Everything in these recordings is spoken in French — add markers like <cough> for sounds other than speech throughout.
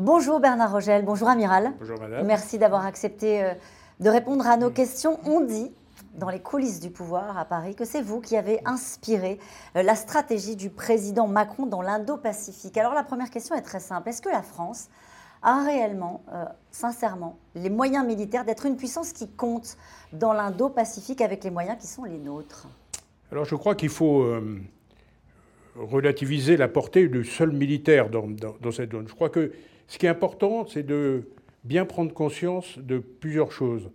Bonjour Bernard Rogel, bonjour Amiral. Bonjour Madame. Merci d'avoir accepté euh, de répondre à nos questions. On dit dans les coulisses du pouvoir à Paris que c'est vous qui avez inspiré euh, la stratégie du président Macron dans l'Indo-Pacifique. Alors la première question est très simple. Est-ce que la France a réellement, euh, sincèrement, les moyens militaires d'être une puissance qui compte dans l'Indo-Pacifique avec les moyens qui sont les nôtres? Alors je crois qu'il faut relativiser la portée du seul militaire dans, dans cette zone. Je crois que ce qui est important, c'est de bien prendre conscience de plusieurs choses.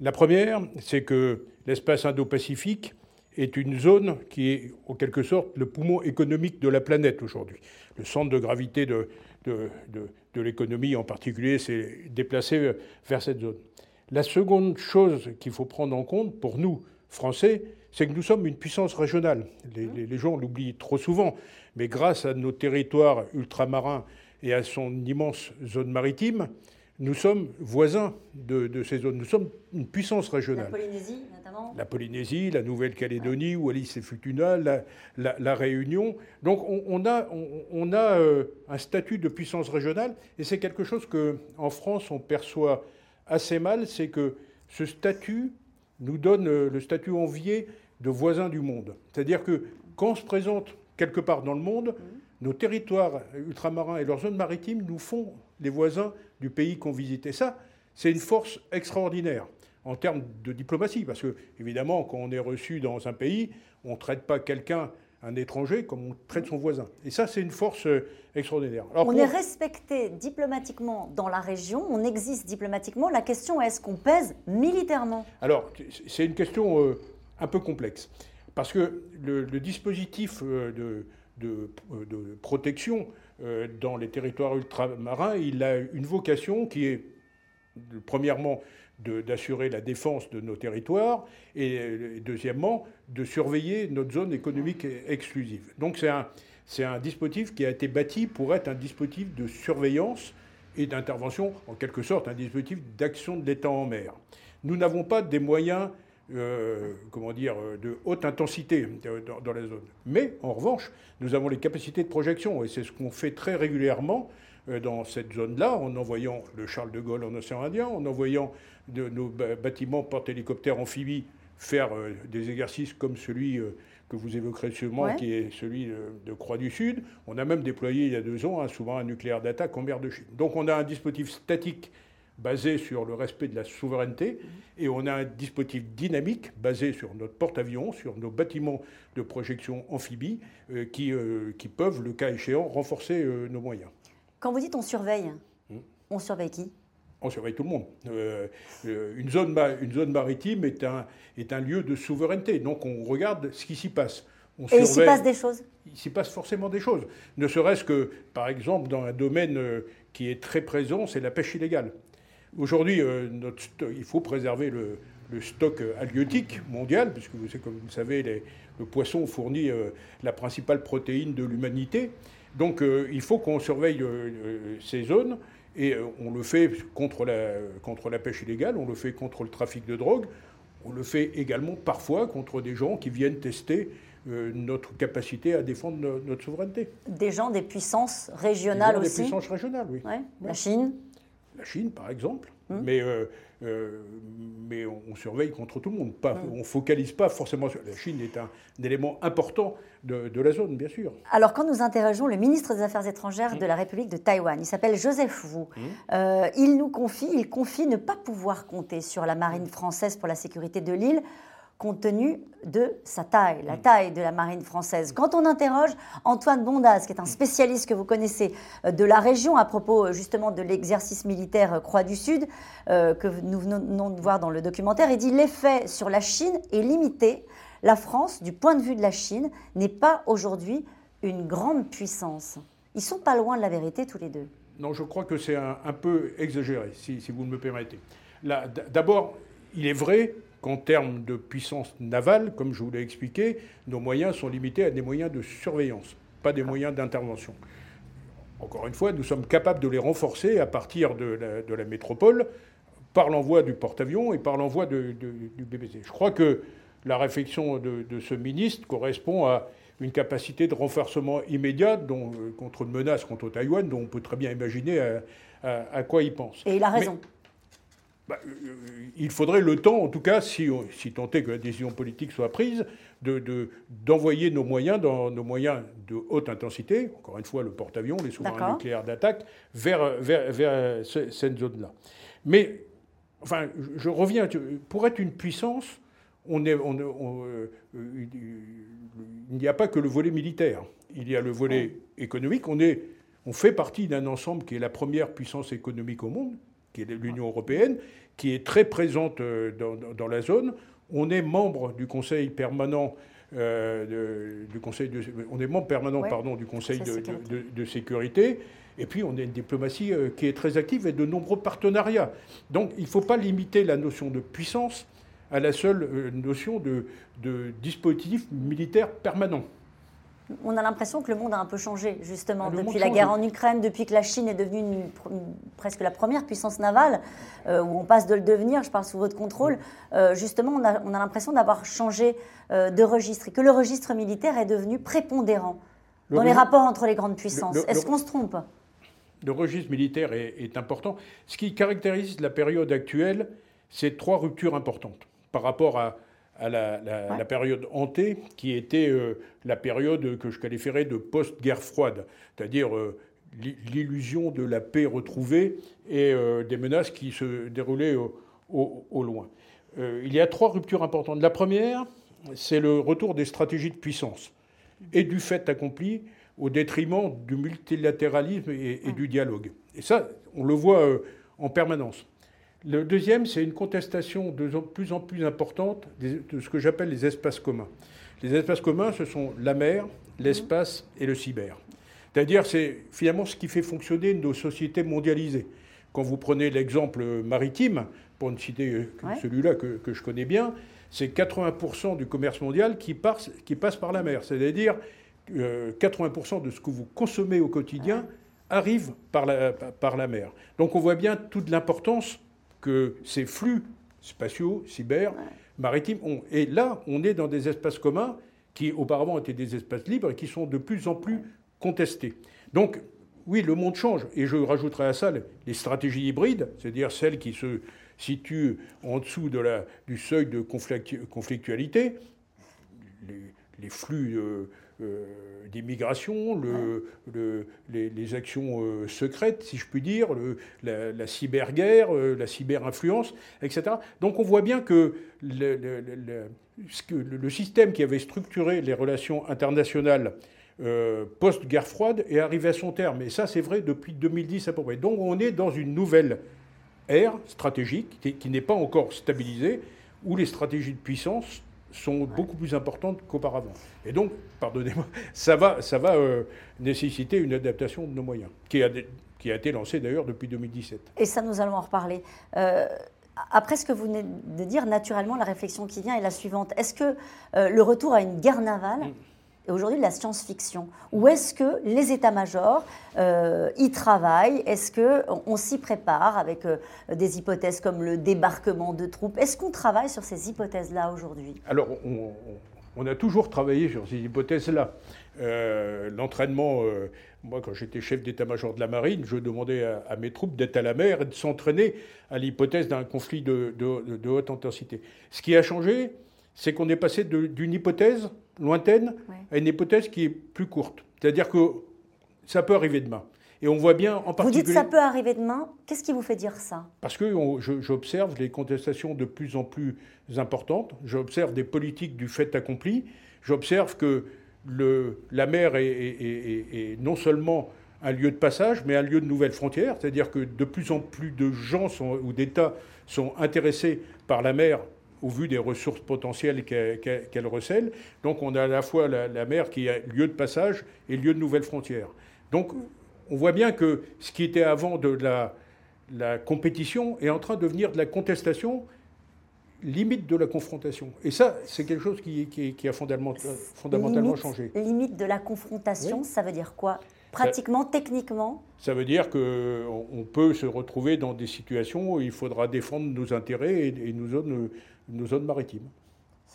La première, c'est que l'espace Indo-Pacifique est une zone qui est en quelque sorte le poumon économique de la planète aujourd'hui. Le centre de gravité de, de, l'économie en particulier s'est déplacé vers cette zone. La seconde chose qu'il faut prendre en compte pour nous, Français, c'est que nous sommes une puissance régionale. Les gens l'oublient trop souvent, mais grâce à nos territoires ultramarins et à son immense zone maritime, nous sommes voisins de, ces zones. Nous sommes une puissance régionale. La Polynésie, notamment La Polynésie, la Nouvelle-Calédonie, Wallis et Futuna, la, la, Réunion. Donc on, a, on, a euh, un statut de puissance régionale et c'est quelque chose qu'en France on perçoit assez mal, c'est que ce statut nous donne euh, le statut envié de voisins du monde. C'est-à-dire que quand on se présente quelque part dans le monde, mmh nos territoires ultramarins et leurs zones maritimes nous font les voisins du pays qu'on visitait. Ça, c'est une force extraordinaire en termes de diplomatie, parce que évidemment, quand on est reçu dans un pays, on ne traite pas quelqu'un, un étranger, comme on traite son voisin. Et ça, c'est une force euh, extraordinaire. on est respecté diplomatiquement dans la région, on existe diplomatiquement. La question est est-ce qu'on pèse militairement? Alors, c'est une question euh, un peu complexe, parce que le, le dispositif euh, de de, protection euh, dans les territoires ultramarins, il a une vocation qui est, premièrement, d'assurer la défense de nos territoires et, deuxièmement, de surveiller notre zone économique exclusive. Donc c'est un, un dispositif qui a été bâti pour être un dispositif de surveillance et d'intervention, en quelque sorte un dispositif d'action de l'État en mer. Nous n'avons pas des moyens euh, comment dire, de haute intensité dans, la zone. Mais en revanche, nous avons les capacités de projection et c'est ce qu'on fait très régulièrement euh, dans cette zone-là, en envoyant le Charles de Gaulle en océan Indien, en envoyant de, nos bâtiments porte-hélicoptères amphibies faire euh, des exercices comme celui que vous évoquerez sûrement, qui est celui de Croix du Sud. On a même déployé il y a deux ans souvent un nucléaire d'attaque en mer de Chine. Donc on a un dispositif statique basé sur le respect de la souveraineté, et on a un dispositif dynamique basé sur notre porte-avions, sur nos bâtiments de projection amphibie, euh, qui, euh, qui, peuvent, le cas échéant, renforcer euh, nos moyens. Quand vous dites on surveille, hmm? on surveille qui? On surveille tout le monde. une, zone, une zone maritime est un, est un lieu de souveraineté, donc on regarde ce qui s'y passe. On et il s'y passe des choses? Il s'y passe forcément des choses. Ne serait-ce que, par exemple, dans un domaine qui est très présent, c'est la pêche illégale. Aujourd'hui, euh, il faut préserver le, stock halieutique mondial, puisque vous, comme vous le savez, le poisson fournit euh, la principale protéine de l'humanité. Donc euh, il faut qu'on surveille ces zones, et on le fait contre la, contre la pêche illégale, on le fait contre le trafic de drogue, on le fait également parfois contre des gens qui viennent tester notre capacité à défendre notre souveraineté. Des gens des puissances régionales des aussi Des puissances régionales, oui. La Chine la Chine, par exemple. Hum. Mais, euh, euh, mais on, surveille contre tout le monde. Pas, hum. On ne focalise pas forcément sur. La Chine est un, élément important de, la zone, bien sûr. Alors, quand nous interrogeons le ministre des Affaires étrangères de la République de Taïwan, il s'appelle Joseph Wu, euh, il nous confie, il confie ne pas pouvoir compter sur la marine française pour la sécurité de l'île compte tenu de sa taille, la mm. taille de la marine française. Quand on interroge Antoine Bondaz, qui est un spécialiste que vous connaissez euh, de la région, à propos euh, justement de l'exercice militaire euh, Croix du Sud, que nous venons de voir dans le documentaire, il dit l'effet sur la Chine est limité. La France, du point de vue de la Chine, n'est pas aujourd'hui une grande puissance. Ils sont pas loin de la vérité tous les deux. Non, je crois que c'est un, peu exagéré, si, si, vous me permettez. D'abord, il est vrai qu'en termes de puissance navale, comme je vous l'ai expliqué, nos moyens sont limités à des moyens de surveillance, pas des moyens d'intervention. Encore une fois, nous sommes capables de les renforcer à partir de la, métropole par l'envoi du porte-avions et par l'envoi du BBC. Je crois que la réflexion de, ce ministre correspond à une capacité de renforcement immédiat dont, contre une menace contre Taïwan, dont on peut très bien imaginer à, quoi il pense. Et il a raison. Bah, euh, il faudrait le temps, en tout cas, si, si tant est que la décision politique soit prise, d'envoyer de, nos moyens, dans nos moyens de haute intensité, encore une fois le porte-avions, les sous-marins nucléaires d'attaque, vers, vers, vers, cette zone-là. Mais, enfin, je reviens, pour être une puissance, on est, on, euh, il n'y a pas que le volet militaire, il y a le volet économique. On, est, on fait partie d'un ensemble qui est la première puissance économique au monde, qui est l'Union européenne, qui est très présente euh, dans, la zone. On est membre du Conseil permanent. Euh, du conseil de, on est membre permanent pardon, du Conseil de, sécurité. Et puis, on a une diplomatie euh, qui est très active et de nombreux partenariats. Donc, il ne faut pas limiter la notion de puissance à la seule notion de dispositif militaire permanent on a l'impression que le monde a un peu changé, justement, depuis la guerre en Ukraine, depuis que la Chine est devenue presque la première puissance navale, euh, où on passe de le devenir, je parle sous votre contrôle, euh, justement, on a, l'impression d'avoir changé euh, de registre et que le registre militaire est devenu prépondérant dans les rapports entre les grandes puissances. Est-ce qu'on se trompe? Le registre militaire est, est important. Ce qui caractérise la période actuelle, c'est trois ruptures importantes par rapport à à la, période hantée, qui était euh, la période que je qualifierais de post-guerre froide, c'est-à-dire euh, l'illusion de la paix retrouvée et euh, des menaces qui se déroulaient au, loin. il y a trois ruptures importantes. La première, c'est le retour des stratégies de puissance et du fait accompli au détriment du multilatéralisme et, et du dialogue. Et ça, on le voit en permanence. Le deuxième, c'est une contestation de plus en plus importante de ce que j'appelle les espaces communs. Les espaces communs, ce sont la mer, l'espace et le cyber. C'est-à-dire, c'est finalement ce qui fait fonctionner nos sociétés mondialisées. Quand vous prenez l'exemple maritime, pour ne citer euh, celui-là que, je connais bien, c'est 80% du commerce mondial qui passe, qui passe par la mer. C'est-à-dire 80% euh, de ce que vous consommez au quotidien arrive par la, par la mer. Donc on voit bien toute l'importance que ces flux spatiaux, cyber, maritimes ont. Et là, on est dans des espaces communs qui auparavant étaient des espaces libres et qui sont de plus en plus contestés. Donc, oui, le monde change. Et je rajouterai à ça les stratégies hybrides, c'est-à-dire celles qui se situent en dessous de la, du seuil de conflictualité, les, flux euh, euh, d'immigration, le, les, actions euh, secrètes, si je puis dire, la, cyberguerre, euh, la cyberinfluence, etc. Donc on voit bien que le, système qui avait structuré les relations internationales post-guerre froide est arrivé à son terme. Et ça, c'est vrai depuis 2010 à peu près. Donc on est dans une nouvelle ère stratégique qui n'est pas encore stabilisée, où les stratégies de puissance sont beaucoup plus importantes qu'auparavant. Et donc, pardonnez-moi, <laughs> ça va, ça va euh, nécessiter une adaptation de nos moyens, qui a, qui a été lancée d'ailleurs depuis 2017. Et ça, nous allons en reparler. Euh, après ce que vous venez de dire, naturellement, la réflexion qui vient est la suivante. Est-ce que euh, le retour à une guerre navale mm aujourd'hui de la science-fiction Ou est-ce que les états-majors euh, y travaillent? Est-ce qu'on on, s'y prépare avec euh, des hypothèses comme le débarquement de troupes? Est-ce qu'on travaille sur ces hypothèses-là aujourd'hui? Alors, on, a toujours travaillé sur ces hypothèses-là. Euh, l'entraînement, moi quand j'étais chef d'état-major de la marine, je demandais à, mes troupes d'être à la mer et de s'entraîner à l'hypothèse d'un conflit de, haute intensité. Ce qui a changé, c'est qu'on est passé d'une hypothèse lointaine à une hypothèse qui est plus courte. C'est-à-dire que ça peut arriver demain. Et on voit bien en particulier. Vous dites ça peut arriver demain. Qu'est-ce qui vous fait dire ça? Parce que j'observe les contestations de plus en plus importantes. J'observe des politiques du fait accompli. J'observe que le, la mer est, non seulement un lieu de passage, mais un lieu de nouvelles frontières. C'est-à-dire que de plus en plus de gens ou d'États sont intéressés par la mer au vu des ressources potentielles qu'elle recèle. Donc on a à la fois la, mer qui est lieu de passage et lieu de nouvelles frontières. Donc on voit bien que ce qui était avant de la, la compétition est en train de devenir de la contestation, limite de la confrontation. Et ça, c'est quelque chose qui, qui, a fondamentalement, fondamentalement changé. Limite de la confrontation, ça veut dire quoi? Pratiquement, techniquement? Ça veut dire qu'on peut se retrouver dans des situations où il faudra défendre nos intérêts et, et nos zones nos zones maritimes.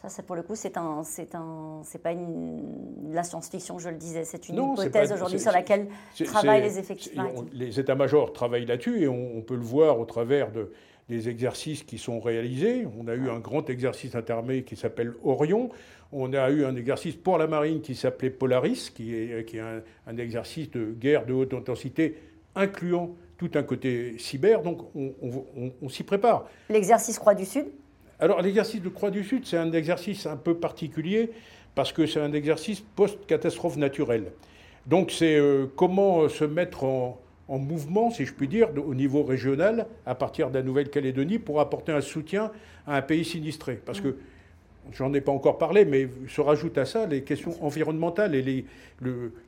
Ça, c'est pour le coup, c'est un, c'est un, c'est pas une, la science-fiction, je le disais, c'est une hypothèse aujourd'hui sur laquelle travaillent les effectifs Les états-majors travaillent là-dessus et on, peut le voir au travers de, des exercices qui sont réalisés. On a eu un grand exercice interarmé qui s'appelle Orion. On a eu un exercice pour la marine qui s'appelait Polaris, qui est, qui est un, un, exercice de guerre de haute intensité incluant tout un côté cyber. Donc on, on s'y prépare. L'exercice Croix du Sud alors l'exercice de Croix du Sud, c'est un exercice un peu particulier parce que c'est un exercice post-catastrophe naturelle. Donc c'est euh, comment euh, se mettre en, mouvement, si je puis dire, au niveau régional, à partir de la Nouvelle-Calédonie, pour apporter un soutien à un pays sinistré. Parce que, j'en ai pas encore parlé, mais se rajoutent à ça les questions environnementales et,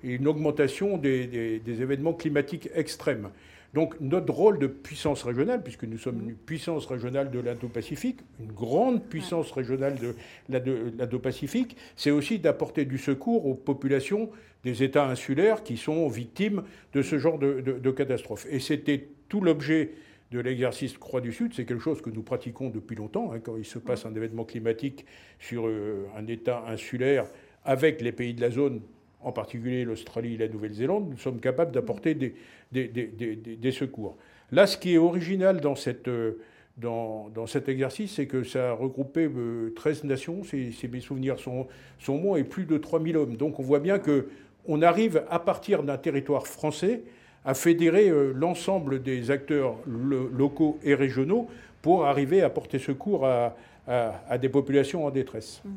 une augmentation des événements climatiques extrêmes. Donc notre rôle de puissance régionale, puisque nous sommes une puissance régionale de l'Indo-Pacifique, une grande puissance régionale de l'Indo-Pacifique, c'est aussi d'apporter du secours aux populations des États insulaires qui sont victimes de ce genre de, de, catastrophes. Et c'était tout l'objet de l'exercice Croix du Sud, c'est quelque chose que nous pratiquons depuis longtemps. Hein, quand il se passe un événement climatique sur euh, un État insulaire avec les pays de la zone, en particulier l'Australie et la Nouvelle-Zélande, nous sommes capables d'apporter des, secours. Là, ce qui est original euh, dans, cet exercice, c'est que ça a regroupé 13 euh, nations, si, mes souvenirs sont, sont bons, et plus de 3000 hommes. Donc on voit bien qu'on arrive, à partir d'un territoire français, à fédérer euh, l'ensemble des acteurs locaux et régionaux pour arriver à porter secours à, à, des populations en détresse. Mmh.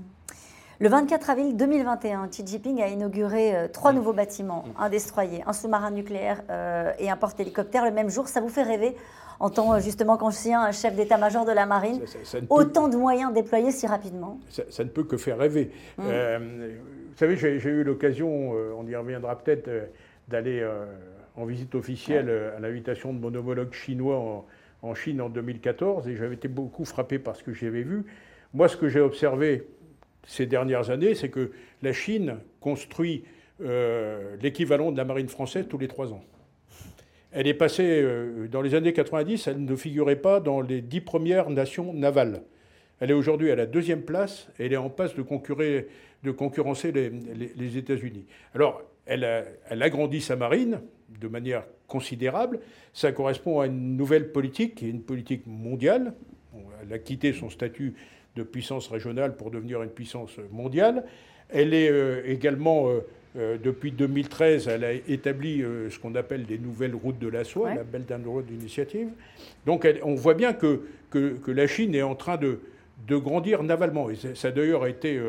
Le 24 avril 2021, Xi Jinping a inauguré euh, trois mm. nouveaux bâtiments, mm. un destroyer, un sous-marin nucléaire euh, et un porte-hélicoptère le même jour. Ça vous fait rêver en tant euh, justement qu'ancien chef d'état-major de la marine, autant de moyens déployés si rapidement? Ça, ne peut que faire rêver. Mm. vous savez, j'ai eu l'occasion, on y reviendra peut-être, d'aller en visite officielle à l'invitation de mon homologue chinois en, en Chine en 2014 et j'avais été beaucoup frappé par ce que j'avais vu. Moi, ce que j'ai observé, ces dernières années, c'est que la Chine construit euh, l'équivalent de la marine française tous les trois ans. Elle est passée, euh, dans les années 90, elle ne figurait pas dans les dix premières nations navales. Elle est aujourd'hui à la deuxième place et elle est en passe de, concurrencer les, États-Unis. Alors, elle, elle, agrandit sa marine de manière considérable. Ça correspond à une nouvelle politique, qui est une politique mondiale. Elle a quitté son statut de puissance régionale pour devenir une puissance mondiale. Elle est euh, également, euh, euh, depuis 2013, elle a établi ce qu'on appelle des nouvelles routes de la soie, la Belt and Road Initiative. Donc on voit bien que, que, la Chine est en train de, de grandir navalement. Et ça a d'ailleurs été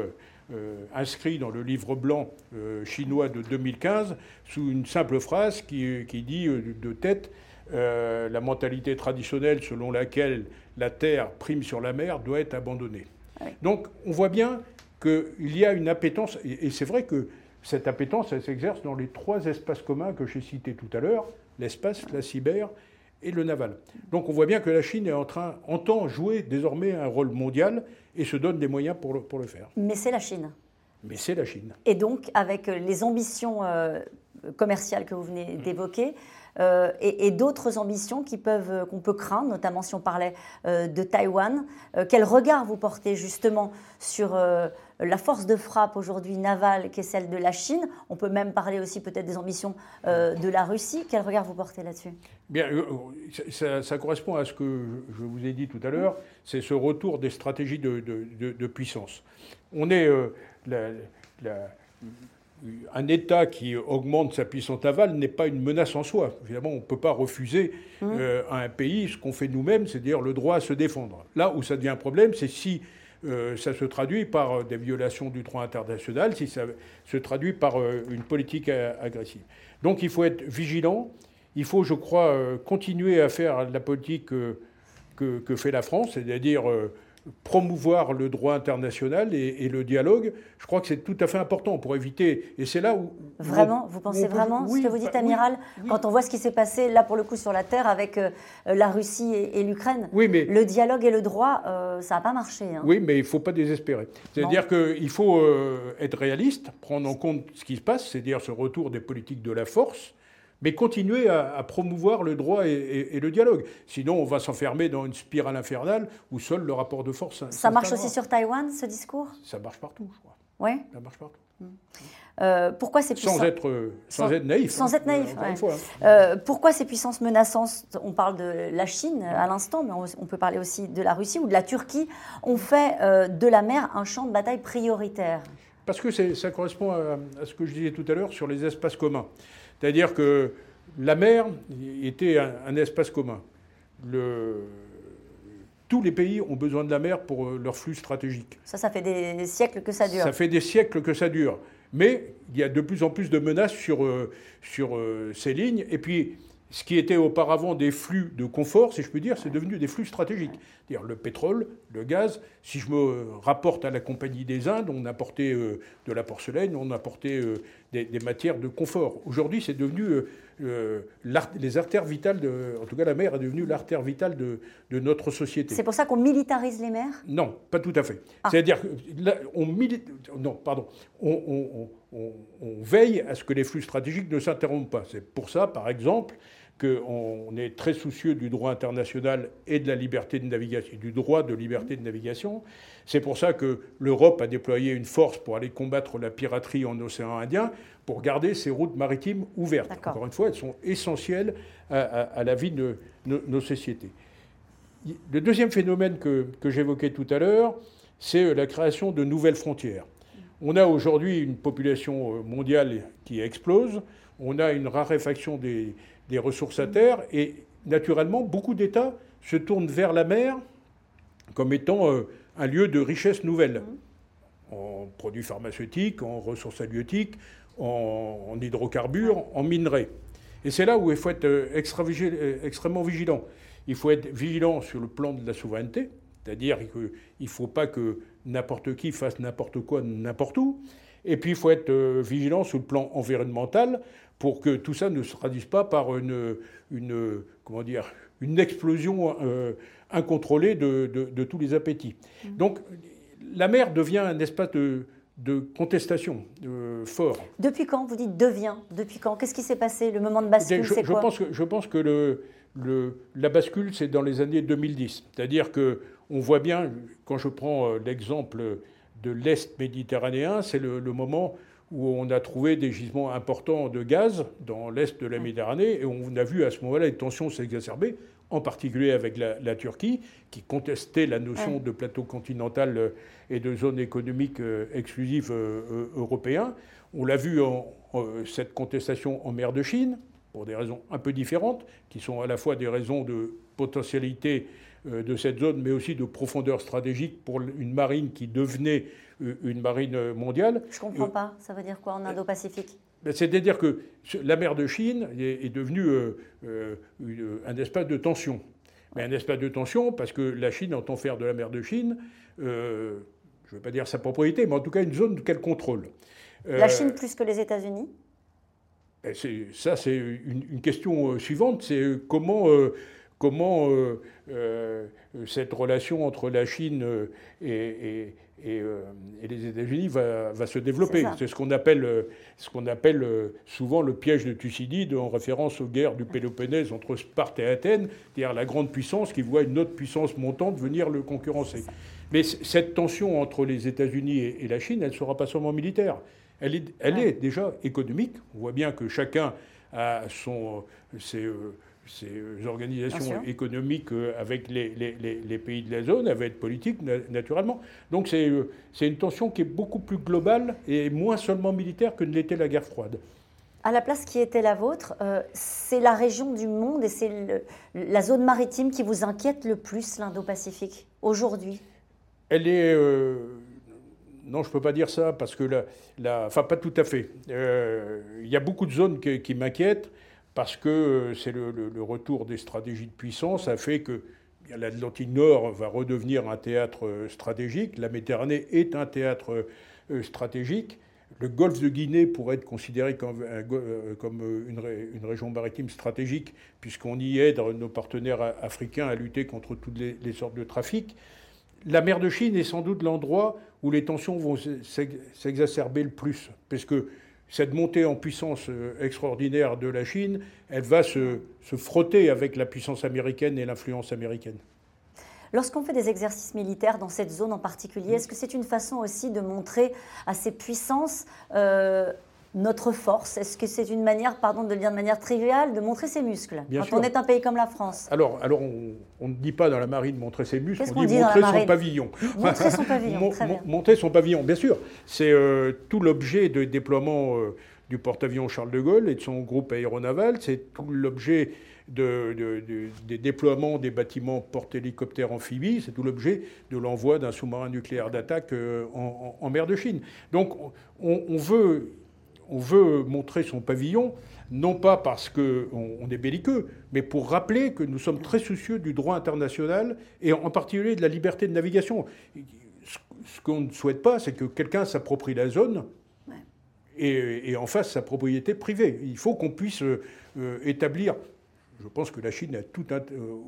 inscrit dans le livre blanc chinois de 2015 sous une simple phrase qui, qui dit de tête la mentalité traditionnelle selon laquelle la terre prime sur la mer doit être abandonnée. Donc on voit bien qu'il y a une appétence, et, c'est vrai que cette appétence, elle s'exerce dans les trois espaces communs que j'ai cités tout à l'heure, l'espace, la cyber et le naval. Donc on voit bien que la Chine est en train, entend jouer désormais un rôle mondial et se donne des moyens pour le, pour le faire. Mais c'est la Chine. Mais c'est la Chine. Et donc, avec les ambitions euh, commerciales que vous venez mmh. d'évoquer, euh, et, d'autres ambitions peuvent, qu'on peut craindre, notamment si on parlait euh, de Taïwan. Euh, quel regard vous portez justement sur la force de frappe aujourd'hui navale qui est celle de la Chine? On peut même parler aussi peut-être des ambitions de la Russie. Quel regard vous portez là-dessus? Bien, ça, correspond à ce que je vous ai dit tout à l'heure, c'est ce retour des stratégies de, puissance. On est un État qui augmente sa puissance navale n'est pas une menace en soi. Évidemment, on ne peut pas refuser mmh. euh, à un pays ce qu'on fait nous-mêmes, c'est-à-dire le droit à se défendre. Là où ça devient un problème, c'est si euh, ça se traduit par euh, des violations du droit international, si ça se traduit par une politique agressive. Donc il faut être vigilant. Il faut, je crois, continuer à faire la politique que, que fait la France, c'est-à-dire promouvoir le droit international et, le dialogue, je crois que c'est tout à fait important pour éviter. Et c'est là où. Vraiment Vous pensez vraiment ce que vous dites, bah, amiral Quand on voit ce qui s'est passé, là, pour le coup, sur la Terre, avec euh, la Russie et, l'Ukraine, oui, mais, le dialogue et le droit, euh, ça n'a pas marché. Hein. Oui, mais il ne faut pas désespérer. C'est-à-dire qu'il faut euh, être réaliste, prendre en compte ce qui se passe, c'est-à-dire ce retour des politiques de la force mais continuer à, promouvoir le droit et, le dialogue. Sinon, on va s'enfermer dans une spirale infernale où seul le rapport de force. Ça marche aussi sur Taïwan, ce discours? Ça marche partout, je crois. Oui. Ça marche partout. Hmm. Euh, pourquoi ces puissances... Sans être, sans, être naïf. Sans hein, être naïf, hein. euh, pourquoi ces puissances menaçantes, on parle de la Chine à l'instant, mais on, peut parler aussi de la Russie ou de la Turquie, ont fait euh, de la mer un champ de bataille prioritaire? Parce que ça correspond à, ce que je disais tout à l'heure sur les espaces communs. C'est-à-dire que la mer était un, espace commun. tous les pays ont besoin de la mer pour euh, leur flux stratégique. Ça, ça fait des siècles que ça dure. Ça fait des siècles que ça dure. Mais il y a de plus en plus de menaces sur, euh, sur euh, ces lignes. Et puis, ce qui était auparavant des flux de confort, si je peux dire, c'est devenu des flux stratégiques. C'est-à-dire le pétrole, le gaz. Si je me rapporte à la Compagnie des Indes, on apportait euh, de la porcelaine, on apportait euh, des, matières de confort. Aujourd'hui, c'est devenu euh, les artères vitales, de, en tout cas la mer est devenue l'artère vitale de, notre société. C'est pour ça qu'on militarise les mers? Non, pas tout à fait. Ah. C'est-à-dire qu'on non, pardon, on, on veille à ce que les flux stratégiques ne s'interrompent pas. C'est pour ça, par exemple, qu'on est très soucieux du droit international et de la liberté de navigation, du droit de liberté de navigation. C'est pour ça que l'Europe a déployé une force pour aller combattre la piraterie en océan Indien, pour garder ces routes maritimes ouvertes. Encore une fois, elles sont essentielles à, la vie de nos, sociétés. Le deuxième phénomène que, que j'évoquais tout à l'heure, c'est la création de nouvelles frontières. On a aujourd'hui une population mondiale qui explose, on a une raréfaction des, des ressources à terre. Et naturellement, beaucoup d'États se tournent vers la mer comme étant euh, un lieu de richesse nouvelle, en produits pharmaceutiques, en ressources halieutiques, en, hydrocarbures, en minerais. Et c'est là où il faut être euh, euh, extrêmement vigilant. Il faut être vigilant sur le plan de la souveraineté, c'est-à-dire qu'il ne faut pas que n'importe qui fasse n'importe quoi n'importe où. Et puis il faut être vigilant sur le plan environnemental pour que tout ça ne se traduise pas par une, une comment dire, une explosion euh, incontrôlée de, tous les appétits. Mmh. Donc la mer devient un espace de, contestation fort. Depuis quand vous dites devient? Depuis quand? Qu'est-ce qui s'est passé? Le moment de bascule, c'est quoi? je pense, que, je pense que le, le, la bascule, c'est dans les années 2010. C'est-à-dire que on voit bien, quand je prends euh, l'exemple de l'Est méditerranéen, c'est le, le moment où on a trouvé des gisements importants de gaz dans l'est de la Méditerranée, et on a vu à ce moment-là les tensions s'exacerber, en particulier avec la, Turquie, qui contestait la notion de plateau continental euh, et de zone économique euh, exclusive euh, européen. On l'a vu en, cette contestation en mer de Chine, pour des raisons un peu différentes, qui sont à la fois des raisons de potentialité de cette zone, mais aussi de profondeur stratégique pour une marine qui devenait une marine mondiale. Je ne comprends pas. Ça veut dire quoi en Indo-Pacifique? ben, C'est-à-dire que la mer de Chine est, devenue euh, euh, un espace de tension. Mais un espace de tension parce que la Chine entend faire de la mer de Chine, euh, je ne veux pas dire sa propriété, mais en tout cas une zone qu'elle contrôle. La Chine plus que les États-Unis? Ben, Ça, c'est une, question suivante, c'est comment comment cette relation entre la Chine et, euh, et, les États-Unis va, se développer? C'est ce qu'on appelle, euh, ce qu'on appelle euh, souvent le piège de Thucydide en référence aux guerres du Péloponnèse entre Sparte et Athènes, c'est-à-dire la grande puissance qui voit une autre puissance montante venir le concurrencer. Mais cette tension entre les États-Unis et, la Chine, elle ne sera pas seulement militaire. Elle est, elle est déjà économique. On voit bien que chacun a son, ses, euh, organisations économiques euh, avec les, les, pays de la zone, avec politique naturellement. Donc euh, c'est une tension qui est beaucoup plus globale et moins seulement militaire que ne l'était la guerre froide. À la place qui était la vôtre, c'est la région du monde et c'est la zone maritime qui vous inquiète le plus, l'Indo-Pacifique, aujourd'hui? Elle est... non, je ne peux pas dire ça parce que la, enfin pas tout à fait. Il y a beaucoup de zones qui m'inquiètent parce que euh, c'est le, retour des stratégies de puissance a fait que l'Atlantique Nord va redevenir un théâtre euh, stratégique, la Méditerranée est un théâtre euh, stratégique, le golfe de Guinée pourrait être considéré comme, une, région maritime stratégique, puisqu'on y aide nos partenaires africains à lutter contre toutes les sortes de trafics. La mer de Chine est sans doute l'endroit où les tensions vont s'exacerber le plus, parce que cette montée en puissance extraordinaire de la Chine, elle va se, se frotter avec la puissance américaine et l'influence américaine. Lorsqu'on fait des exercices militaires dans cette zone en particulier, est-ce que c'est une façon aussi de montrer à ces puissances notre force Est-ce que c'est une manière, pardon de le dire de manière triviale, de montrer ses muscles quand on est un pays comme la France Alors, alors on, ne dit pas dans la marine montrer ses muscles, on, dit, montrer son pavillon. Montrer son <laughs> pavillon, très bien. Montrer son pavillon, bien sûr. C'est euh, tout l'objet de déploiement euh, du porte-avions Charles de Gaulle et de son groupe aéronaval. C'est tout l'objet de, des déploiements des bâtiments porte-hélicoptères amphibies, c'est tout l'objet de l'envoi d'un sous-marin nucléaire d'attaque euh, en, mer de Chine. Donc on veut on veut montrer son pavillon, non pas parce qu'on est belliqueux, mais pour rappeler que nous sommes très soucieux du droit international et en particulier de la liberté de navigation. Ce qu'on ne souhaite pas, c'est que quelqu'un s'approprie la zone et, en fasse sa propriété privée. Il faut qu'on puisse euh, établir je pense que la Chine a tout euh,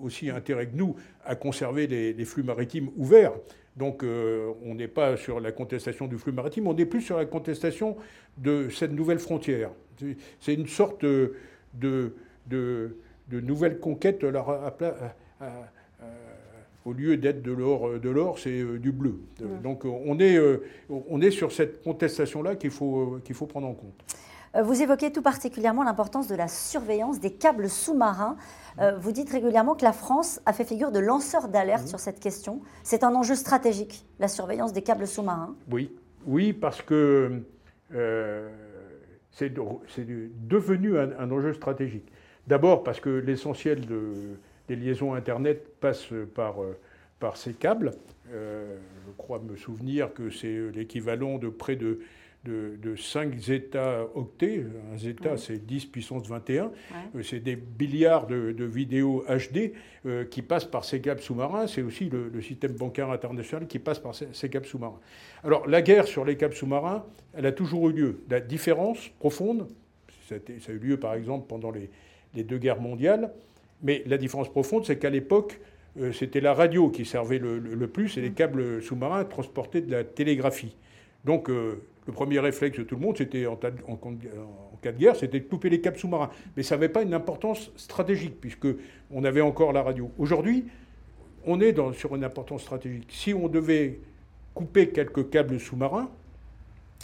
aussi intérêt que nous à conserver les, flux maritimes ouverts. Donc euh, on n'est pas sur la contestation du flux maritime, on est plus sur la contestation de cette nouvelle frontière. C'est une sorte de, de, nouvelle conquête. au lieu d'être de l'or, de l'or, c'est euh, du bleu. Donc on est, on est sur cette contestation-là qu'il faut, qu'il faut prendre en compte. Euh, vous évoquez tout particulièrement l'importance de la surveillance des câbles sous-marins. Euh, vous dites régulièrement que la France a fait figure de lanceur d'alerte sur cette question. C'est un enjeu stratégique, la surveillance des câbles sous-marins. Oui, oui, parce que euh, c'est devenu un, enjeu stratégique. D'abord parce que l'essentiel des liaisons Internet passe par, par ces câbles. je crois me souvenir que c'est l'équivalent de près de de, 5 zeta octets. Un zeta, c'est 10 puissance 21. Euh, c'est des milliards de, vidéos HD euh, qui passent par ces câbles sous-marins. C'est aussi le, système bancaire international qui passe par ces, câbles sous-marins. Alors, la guerre sur les câbles sous-marins, elle a toujours eu lieu. La différence profonde, ça a, eu lieu par exemple pendant les, deux guerres mondiales, mais la différence profonde, c'est qu'à l'époque, euh, c'était la radio qui servait le, plus et les mmh. câbles sous-marins transportaient de la télégraphie. Donc, le premier réflexe de tout le monde, c'était en, cas de guerre, c'était de couper les câbles sous-marins. Mais ça n'avait pas une importance stratégique, puisqu'on avait encore la radio. Aujourd'hui, on est sur une importance stratégique. Si on devait couper quelques câbles sous-marins,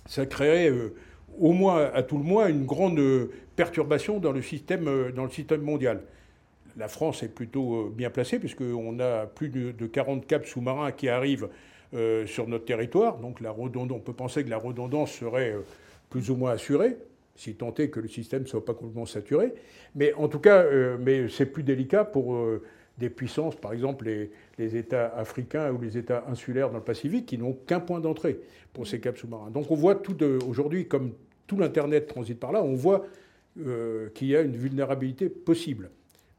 ça créerait euh, au moins, à tout le moins, une grande euh, perturbation dans le système, euh, dans le système mondial. La France est plutôt bien placée, puisqu'on a plus de 40 câbles sous-marins qui arrivent euh, sur notre territoire. Donc la redondance, on peut penser que la redondance serait euh, plus ou moins assurée, si tant est que le système ne soit pas complètement saturé. Mais en tout cas, euh, mais c'est plus délicat pour des puissances, par exemple les, États africains ou les États insulaires dans le Pacifique, qui n'ont qu'un point d'entrée pour ces câbles sous-marins. Donc on voit aujourd'hui, comme tout l'Internet transite par là, on voit qu'il y a une vulnérabilité possible.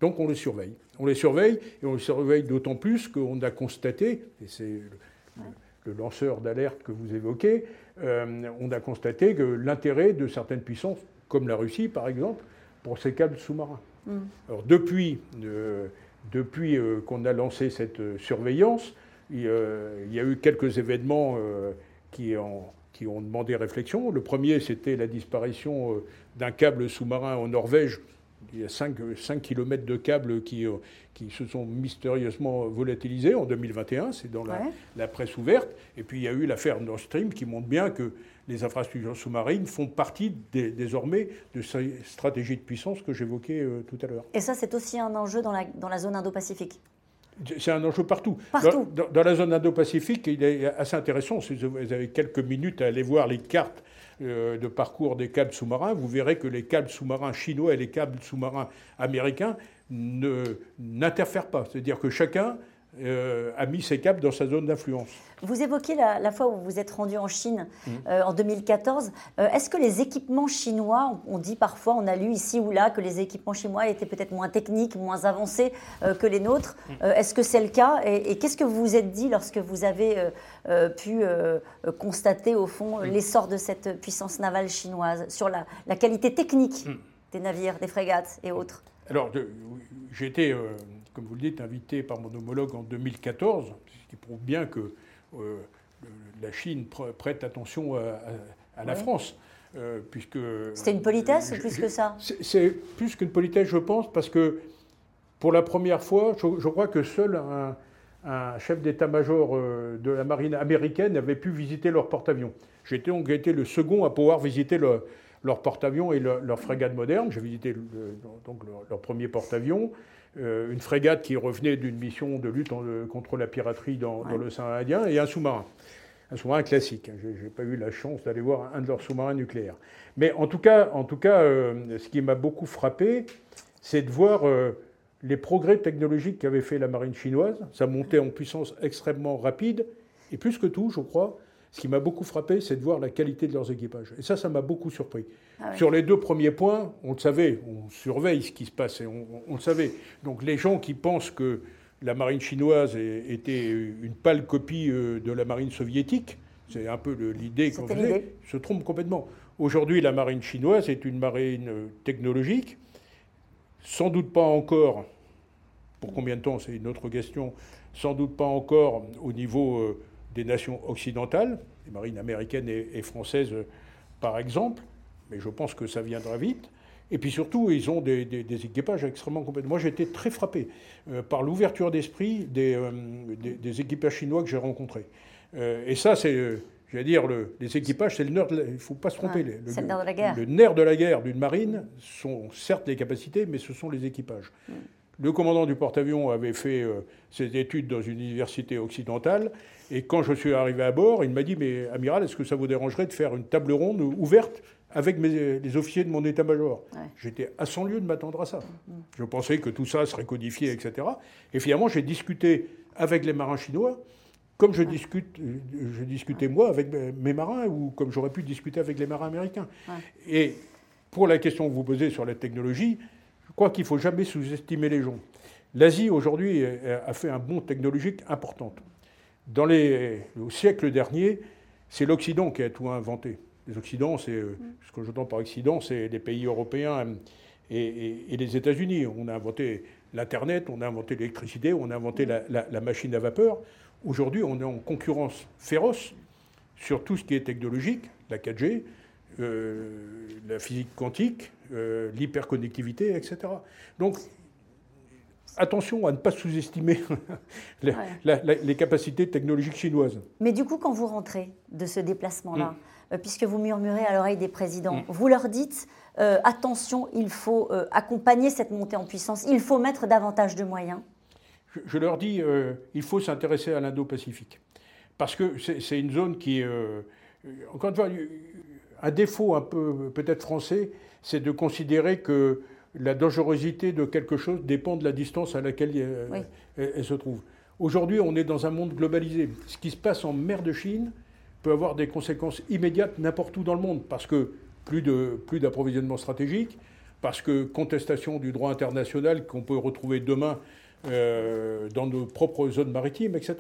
Donc on les surveille. On les surveille et on les surveille d'autant plus qu'on a constaté, et c'est le lanceur d'alerte que vous évoquez, euh, on a constaté que l'intérêt de certaines puissances, comme la Russie par exemple, pour ces câbles sous-marins. Mm. Alors depuis, euh, depuis euh, qu'on a lancé cette surveillance, il, y a eu quelques événements qui, ont, qui ont demandé réflexion. Le premier, c'était la disparition d'un câble sous-marin en Norvège il y a 5, 5 km de câbles qui, euh, qui, se sont mystérieusement volatilisés en 2021, c'est dans la, presse ouverte. Et puis il y a eu l'affaire Nord Stream qui montre bien que les infrastructures sous-marines font partie désormais de ces stratégies de puissance que j'évoquais euh, tout à l'heure. Et ça, c'est aussi un enjeu dans la, dans la zone Indo-Pacifique c'est un enjeu partout. partout. Dans, dans, la zone Indo-Pacifique, il est assez intéressant, si vous avez quelques minutes à aller voir les cartes de parcours des câbles sous-marins, vous verrez que les câbles sous-marins chinois et les câbles sous-marins américains n'interfèrent pas. C'est-à-dire que chacun euh, a mis ses câbles dans sa zone d'influence. Vous évoquez la, fois où vous êtes rendu en Chine mmh. euh, en 2014. Est-ce que les équipements chinois, on dit parfois, on a lu ici ou là que les équipements chinois étaient peut-être moins techniques, moins avancés que les nôtres. Mmh. Est-ce que c'est le cas Et, et qu'est-ce que vous vous êtes dit lorsque vous avez euh, pu euh, constater au fond l'essor de cette puissance navale chinoise sur la, qualité technique des navires, des frégates et autres? Alors, j'ai été, euh, comme vous le dites, invité par mon homologue en 2014, ce qui prouve bien que la Chine prête attention à, la France. puisque... C'était une politesse ou plus que ça C'est plus qu'une politesse, je pense, parce que pour la première fois, je, crois que seul un, un chef d'état-major de la marine américaine avait pu visiter leur porte-avions. J'étais donc été le second à pouvoir visiter leur porte-avions et leur, frégate moderne. J'ai visité donc leur, premier porte-avions. Euh, une frégate qui revenait d'une mission de lutte contre la piraterie dans, dans l'océan Indien, et un sous-marin. Un sous-marin classique. Je n'ai pas eu la chance d'aller voir un de leurs sous-marins nucléaires. Mais en tout cas, en tout cas euh, ce qui m'a beaucoup frappé, c'est de voir euh, les progrès technologiques qu'avait fait la marine chinoise. Ça montait en puissance extrêmement rapide. Et plus que tout, je crois, ce qui m'a beaucoup frappé, c'est de voir la qualité de leurs équipages. Et ça, ça m'a beaucoup surpris. Ah Sur les deux premiers points, on le savait, on surveille ce qui se passe, et on, le savait. Donc les gens qui pensent que la marine chinoise était une pâle copie euh, de la marine soviétique, c'est un peu l'idée qu'on faisait, se trompent complètement. Aujourd'hui, la marine chinoise est une marine euh, technologique, sans doute pas encore, pour combien de temps, c'est une autre question, sans doute pas encore au niveau euh, des nations occidentales, les marines américaines et, françaises par exemple, mais je pense que ça viendra vite. Et puis surtout, ils ont des, équipages extrêmement complets. Moi, j'ai été très frappé euh, par l'ouverture d'esprit euh, des, équipages chinois que j'ai rencontrés. Euh, et ça, c'est, j'allais dire, les équipages, c'est le nerf, il ne faut pas se tromper. le, nerf de la guerre. Le nerf de la guerre d'une marine sont certes les capacités, mais ce sont les équipages. Mm. Le commandant du porte-avions avait fait euh, ses études dans une université occidentale. Et quand je suis arrivé à bord, il m'a dit Mais amiral, est-ce que ça vous dérangerait de faire une table ronde ouverte avec les officiers de mon état-major? J'étais à 100 lieues de m'attendre à ça. Mm, mm. Je pensais que tout ça serait codifié, etc. Et finalement, j'ai discuté avec les marins chinois comme je, discute, je discutais moi avec mes marins ou comme j'aurais pu discuter avec les marins américains. Et pour la question que vous posez sur la technologie, je crois qu'il ne faut jamais sous-estimer les gens. L'Asie, aujourd'hui, a fait un bond technologique important. Dans les, au siècle dernier, c'est l'Occident qui a tout inventé. Les Occidents, c'est euh, ce que j'entends par Occident, c'est les pays européens et, les États-Unis. On a inventé l'Internet, on a inventé l'électricité, on a inventé la, machine à vapeur. Aujourd'hui, on est en concurrence féroce sur tout ce qui est technologique, la 4G, euh, la physique quantique, euh, l'hyperconnectivité, etc. Donc, attention à ne pas sous-estimer <laughs> les, capacités technologiques chinoises. Mais du coup, quand vous rentrez de ce déplacement-là, mm. euh, puisque vous murmurez à l'oreille des présidents, mm. vous leur dites attention, il faut accompagner cette montée en puissance, il faut mettre davantage de moyens je, leur dis il faut s'intéresser à l'Indo-Pacifique. Parce que c'est une zone qui, encore une fois, un défaut un peu peut-être français, c'est de considérer que la dangerosité de quelque chose dépend de la distance à laquelle elle, se trouve. Aujourd'hui, on est dans un monde globalisé. Ce qui se passe en mer de Chine peut avoir des conséquences immédiates n'importe où dans le monde, parce que plus d'approvisionnement plus stratégique, parce que contestation du droit international qu'on peut retrouver demain euh, dans nos propres zones maritimes, etc.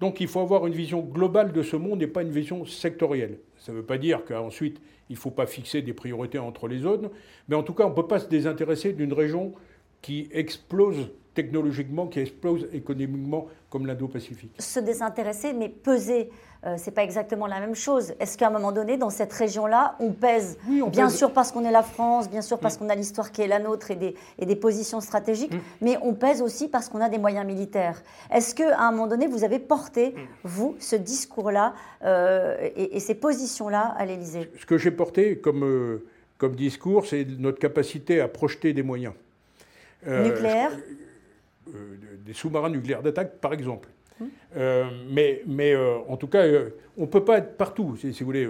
Donc il faut avoir une vision globale de ce monde et pas une vision sectorielle. Ça ne veut pas dire qu'ensuite il ne faut pas fixer des priorités entre les zones, mais en tout cas on ne peut pas se désintéresser d'une région qui explose technologiquement, qui explose économiquement comme l'Indo-Pacifique. Se désintéresser, mais peser euh, c'est pas exactement la même chose. Est-ce qu'à un moment donné, dans cette région-là, on pèse Bien sûr parce qu'on est la France, bien sûr parce mm. qu'on a l'histoire qui est la nôtre et des, et des positions stratégiques, mm. mais on pèse aussi parce qu'on a des moyens militaires. Est-ce qu'à un moment donné, vous avez porté, mm. vous, ce discours-là euh, et, ces positions-là à l'Élysée? Ce que j'ai porté comme, euh, comme discours, c'est notre capacité à projeter des moyens. Nucléaires Des sous-marins nucléaires d'attaque, par exemple. Euh, mais mais euh, en tout cas, euh, on ne peut pas être partout, si, vous voulez.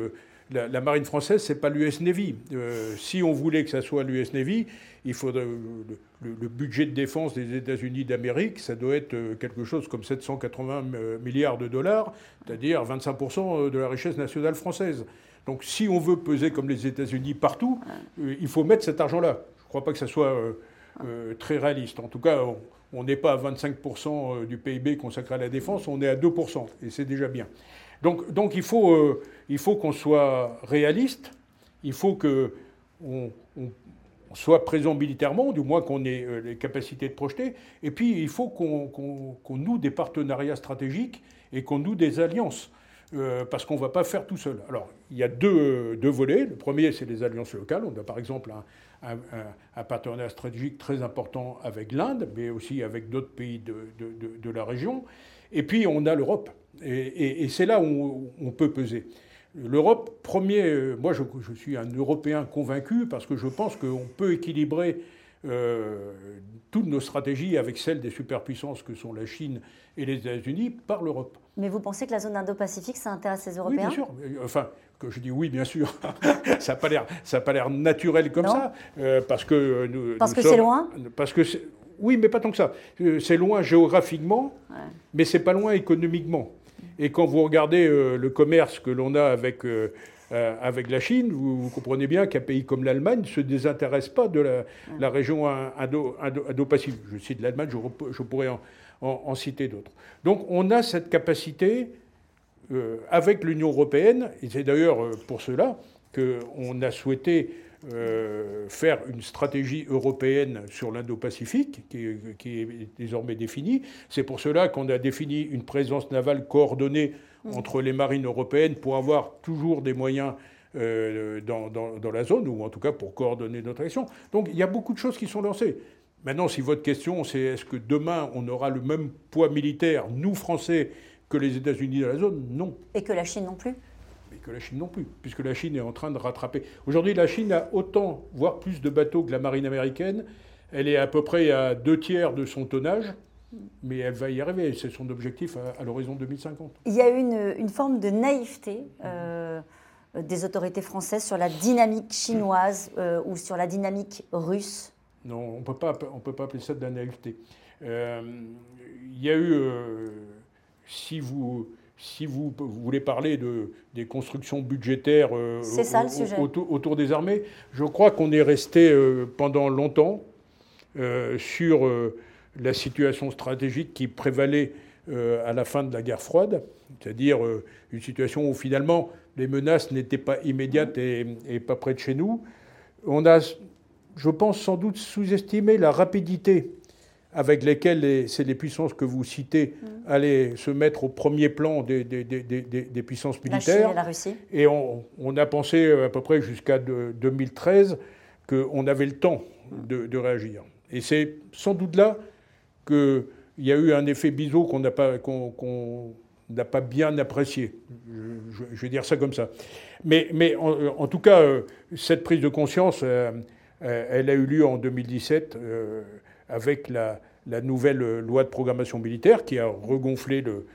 La, marine française, c'est pas l'US Navy. si on voulait que ça soit l'US Navy, il faudrait le, budget de défense des États-Unis d'Amérique, ça doit être quelque chose comme 780 milliards de dollars, c'est-à-dire 25% de la richesse nationale française. Donc, si on veut peser comme les États-Unis partout, il faut mettre cet argent-là. Je ne crois pas que ça soit très réaliste. En tout cas, on n'est pas à 25% euh, du PIB consacré à la défense, on est à 2%, et c'est déjà bien. Donc, donc il faut, euh, faut qu'on soit réaliste, il faut qu'on on, soit présent militairement, du moins qu'on ait euh, les capacités de projeter, et puis il faut qu'on noue des partenariats stratégiques et qu'on noue des alliances. parce qu'on ne va pas faire tout seul. Alors, il y a deux, deux volets. Le premier, c'est les alliances locales. On a par exemple un, un, partenariat stratégique très important avec l'Inde, mais aussi avec d'autres pays de, de, de, la région. Et puis, on a l'Europe. Et, et, c'est là où on peut peser. L'Europe, premier, moi je, je, suis un Européen convaincu parce que je pense qu'on peut équilibrer euh, toutes nos stratégies avec celles des superpuissances que sont la Chine et les États-Unis par l'Europe. Mais vous pensez que la zone Indo-Pacifique, ça intéresse les Européens Oui, bien sûr. Enfin, que je dis oui, bien sûr. <laughs> ça n'a pas l'air, ça pas l'air naturel comme ça, euh, parce que nous, parce que c'est loin. Parce que oui, mais pas tant que ça. Euh, c'est loin géographiquement, mais c'est pas loin économiquement. Et quand vous regardez le commerce que l'on a avec euh, avec la Chine, vous, comprenez bien qu'un pays comme l'Allemagne ne se désintéresse pas de la, région Indo-Pacifique. je cite l'Allemagne, je, pourrais en, citer d'autres. Donc on a cette capacité euh, avec l'Union européenne, et c'est d'ailleurs euh, pour cela qu'on a souhaité faire une stratégie européenne sur l'Indo-Pacifique, qui, qui, est désormais définie. C'est pour cela qu'on a défini une présence navale coordonnée Mm. entre les marines européennes pour avoir toujours des moyens euh, dans, dans, la zone, ou en tout cas pour coordonner notre action. Donc il y a beaucoup de choses qui sont lancées. Maintenant, si votre question, c'est est-ce que demain on aura le même poids militaire, nous Français, que les États-Unis dans la zone Non. Et que la Chine non plus Et que la Chine non plus, puisque la Chine est en train de rattraper. Aujourd'hui, la Chine a autant, voire plus de bateaux que la marine américaine. Elle est à peu près à deux tiers de son tonnage mais elle va y arriver. C'est son objectif à, l'horizon 2050. Il y a une, une forme de naïveté euh, des autorités françaises sur la dynamique chinoise euh, ou sur la dynamique russe Non, on ne peut pas appeler ça de la naïveté. Euh, il y a eu, si vous, si vous, voulez parler de, des constructions budgétaires autour, autour, des armées, je crois qu'on est resté pendant longtemps sur la situation stratégique qui prévalait euh, à la fin de la guerre froide, c'est-à-dire euh, une situation où finalement les menaces n'étaient pas immédiates et, pas près de chez nous. On a, je pense, sans doute sous-estimé la rapidité avec laquelle c'est les puissances que vous citez mm. allaient se mettre au premier plan des, des, puissances militaires. La Chine et la Russie. Et on, on, a pensé à peu près jusqu'à 2013 qu'on avait le temps de, de réagir. Et c'est sans doute là qu'il y a eu un effet biseau qu'on n'a pas, bien apprécié. Je, vais dire ça comme ça. Mais, mais en, tout cas, euh, cette prise de conscience, euh, euh, elle a eu lieu en 2017 avec la, nouvelle loi de programmation militaire qui a regonflé le,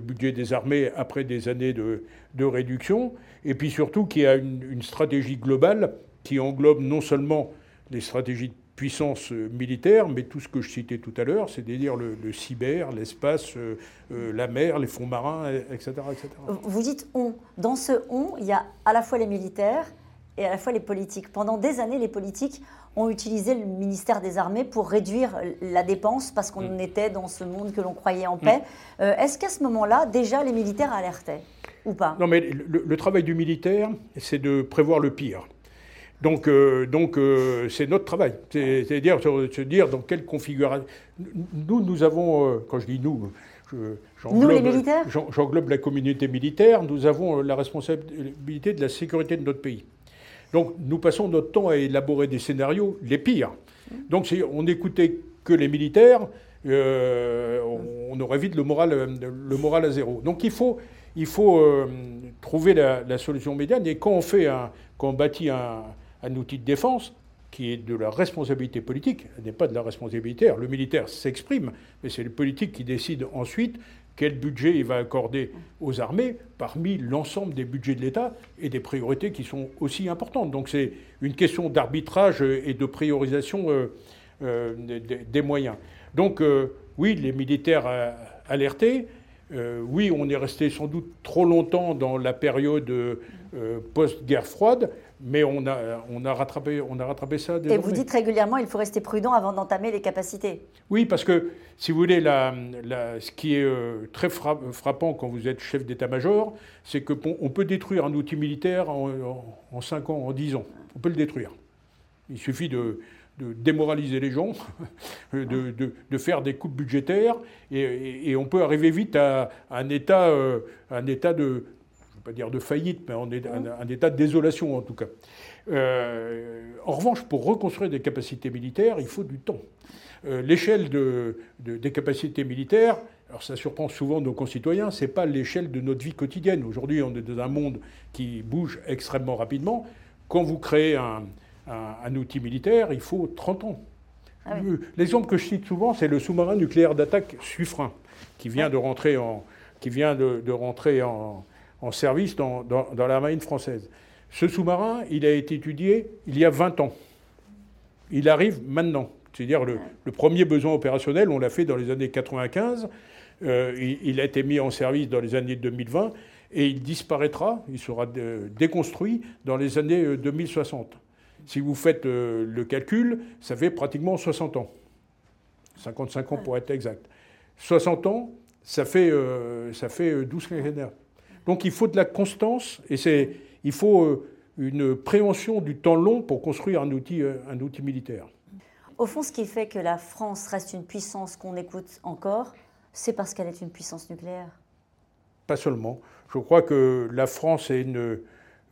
budget des armées après des années de, réduction, et puis surtout qui a une, stratégie globale qui englobe non seulement les stratégies de puissance euh, militaire, mais tout ce que je citais tout à l'heure, c'est-à-dire le, cyber, l'espace, euh, euh, la mer, les fonds marins, etc., etc. Vous dites on. Dans ce on, il y a à la fois les militaires et à la fois les politiques. Pendant des années, les politiques ont utilisé le ministère des Armées pour réduire la dépense parce qu'on mm. était dans ce monde que l'on croyait en paix. Mm. Est-ce qu'à ce moment-là, déjà, les militaires alertaient ou pas? Non, mais le travail du militaire, c'est de prévoir le pire. Donc, euh, donc euh, c'est notre travail. C'est-à-dire se dire dans quelle configuration. Nous, nous avons, euh, quand je dis nous, J'englobe la communauté militaire, nous avons la responsabilité de la sécurité de notre pays. Donc nous passons notre temps à élaborer des scénarios les pires. Donc si on n'écoutait que les militaires, on, aurait vite le moral, le moral à zéro. Donc il faut, faut trouver la, solution médiane. Et quand on, un, bâtit un, outil de défense qui est de la responsabilité politique, n'est pas de la responsabilité. Le militaire s'exprime, mais c'est le politique qui décide ensuite quel budget il va accorder aux armées parmi l'ensemble des budgets de l'État et des priorités qui sont aussi importantes. Donc c'est une question d'arbitrage et de priorisation euh, euh, des, moyens. Donc euh, oui, les militaires alertés, oui, on est resté sans doute trop longtemps dans la période post-guerre froide, mais on a, on a, rattrapé, on a rattrapé ça. Et vous dites régulièrement il faut rester prudent avant d'entamer les capacités. Oui, parce que, si vous voulez, la, ce qui est euh, très frappant quand vous êtes chef d'état-major, c'est qu'on peut détruire un outil militaire en, en, 5 ans, en 10 ans. On peut le détruire. Il suffit de, démoraliser les gens, <laughs> de, de, faire des coupes budgétaires, et, on peut arriver vite à un état, euh, un état de pas dire de faillite, mais en un, état de désolation en tout cas. en revanche, pour reconstruire des capacités militaires, il faut du temps. L'échelle de, des capacités militaires, alors ça surprend souvent nos concitoyens, ce n'est pas l'échelle de notre vie quotidienne. Aujourd'hui, on est dans un monde qui bouge extrêmement rapidement. Quand vous créez un, outil militaire, il faut 30 ans. Ah l'exemple que je cite souvent, c'est le sous-marin nucléaire d'attaque Suffren, qui vient de rentrer en, qui vient de, rentrer en, service dans, la marine française. Ce sous-marin, il a été étudié il y a 20 ans. Il arrive maintenant. C'est-à-dire le, le, premier besoin opérationnel, on l'a fait dans les années 95. Euh, il, a été mis en service dans les années 2020 et il disparaîtra, il sera déconstruit dans les années 2060. Euh, si vous faites euh, le calcul, ça fait pratiquement 60 ans. 55 ans pour être exact. 60 ans, ça fait, ça fait 12 quinquennats. Donc il faut de la constance et c'est, il faut une préhension du temps long pour construire un outil, un outil militaire. Au fond, ce qui fait que la France reste une puissance qu'on écoute encore, c'est parce qu'elle est une puissance nucléaire Pas seulement. Je crois que la France est une,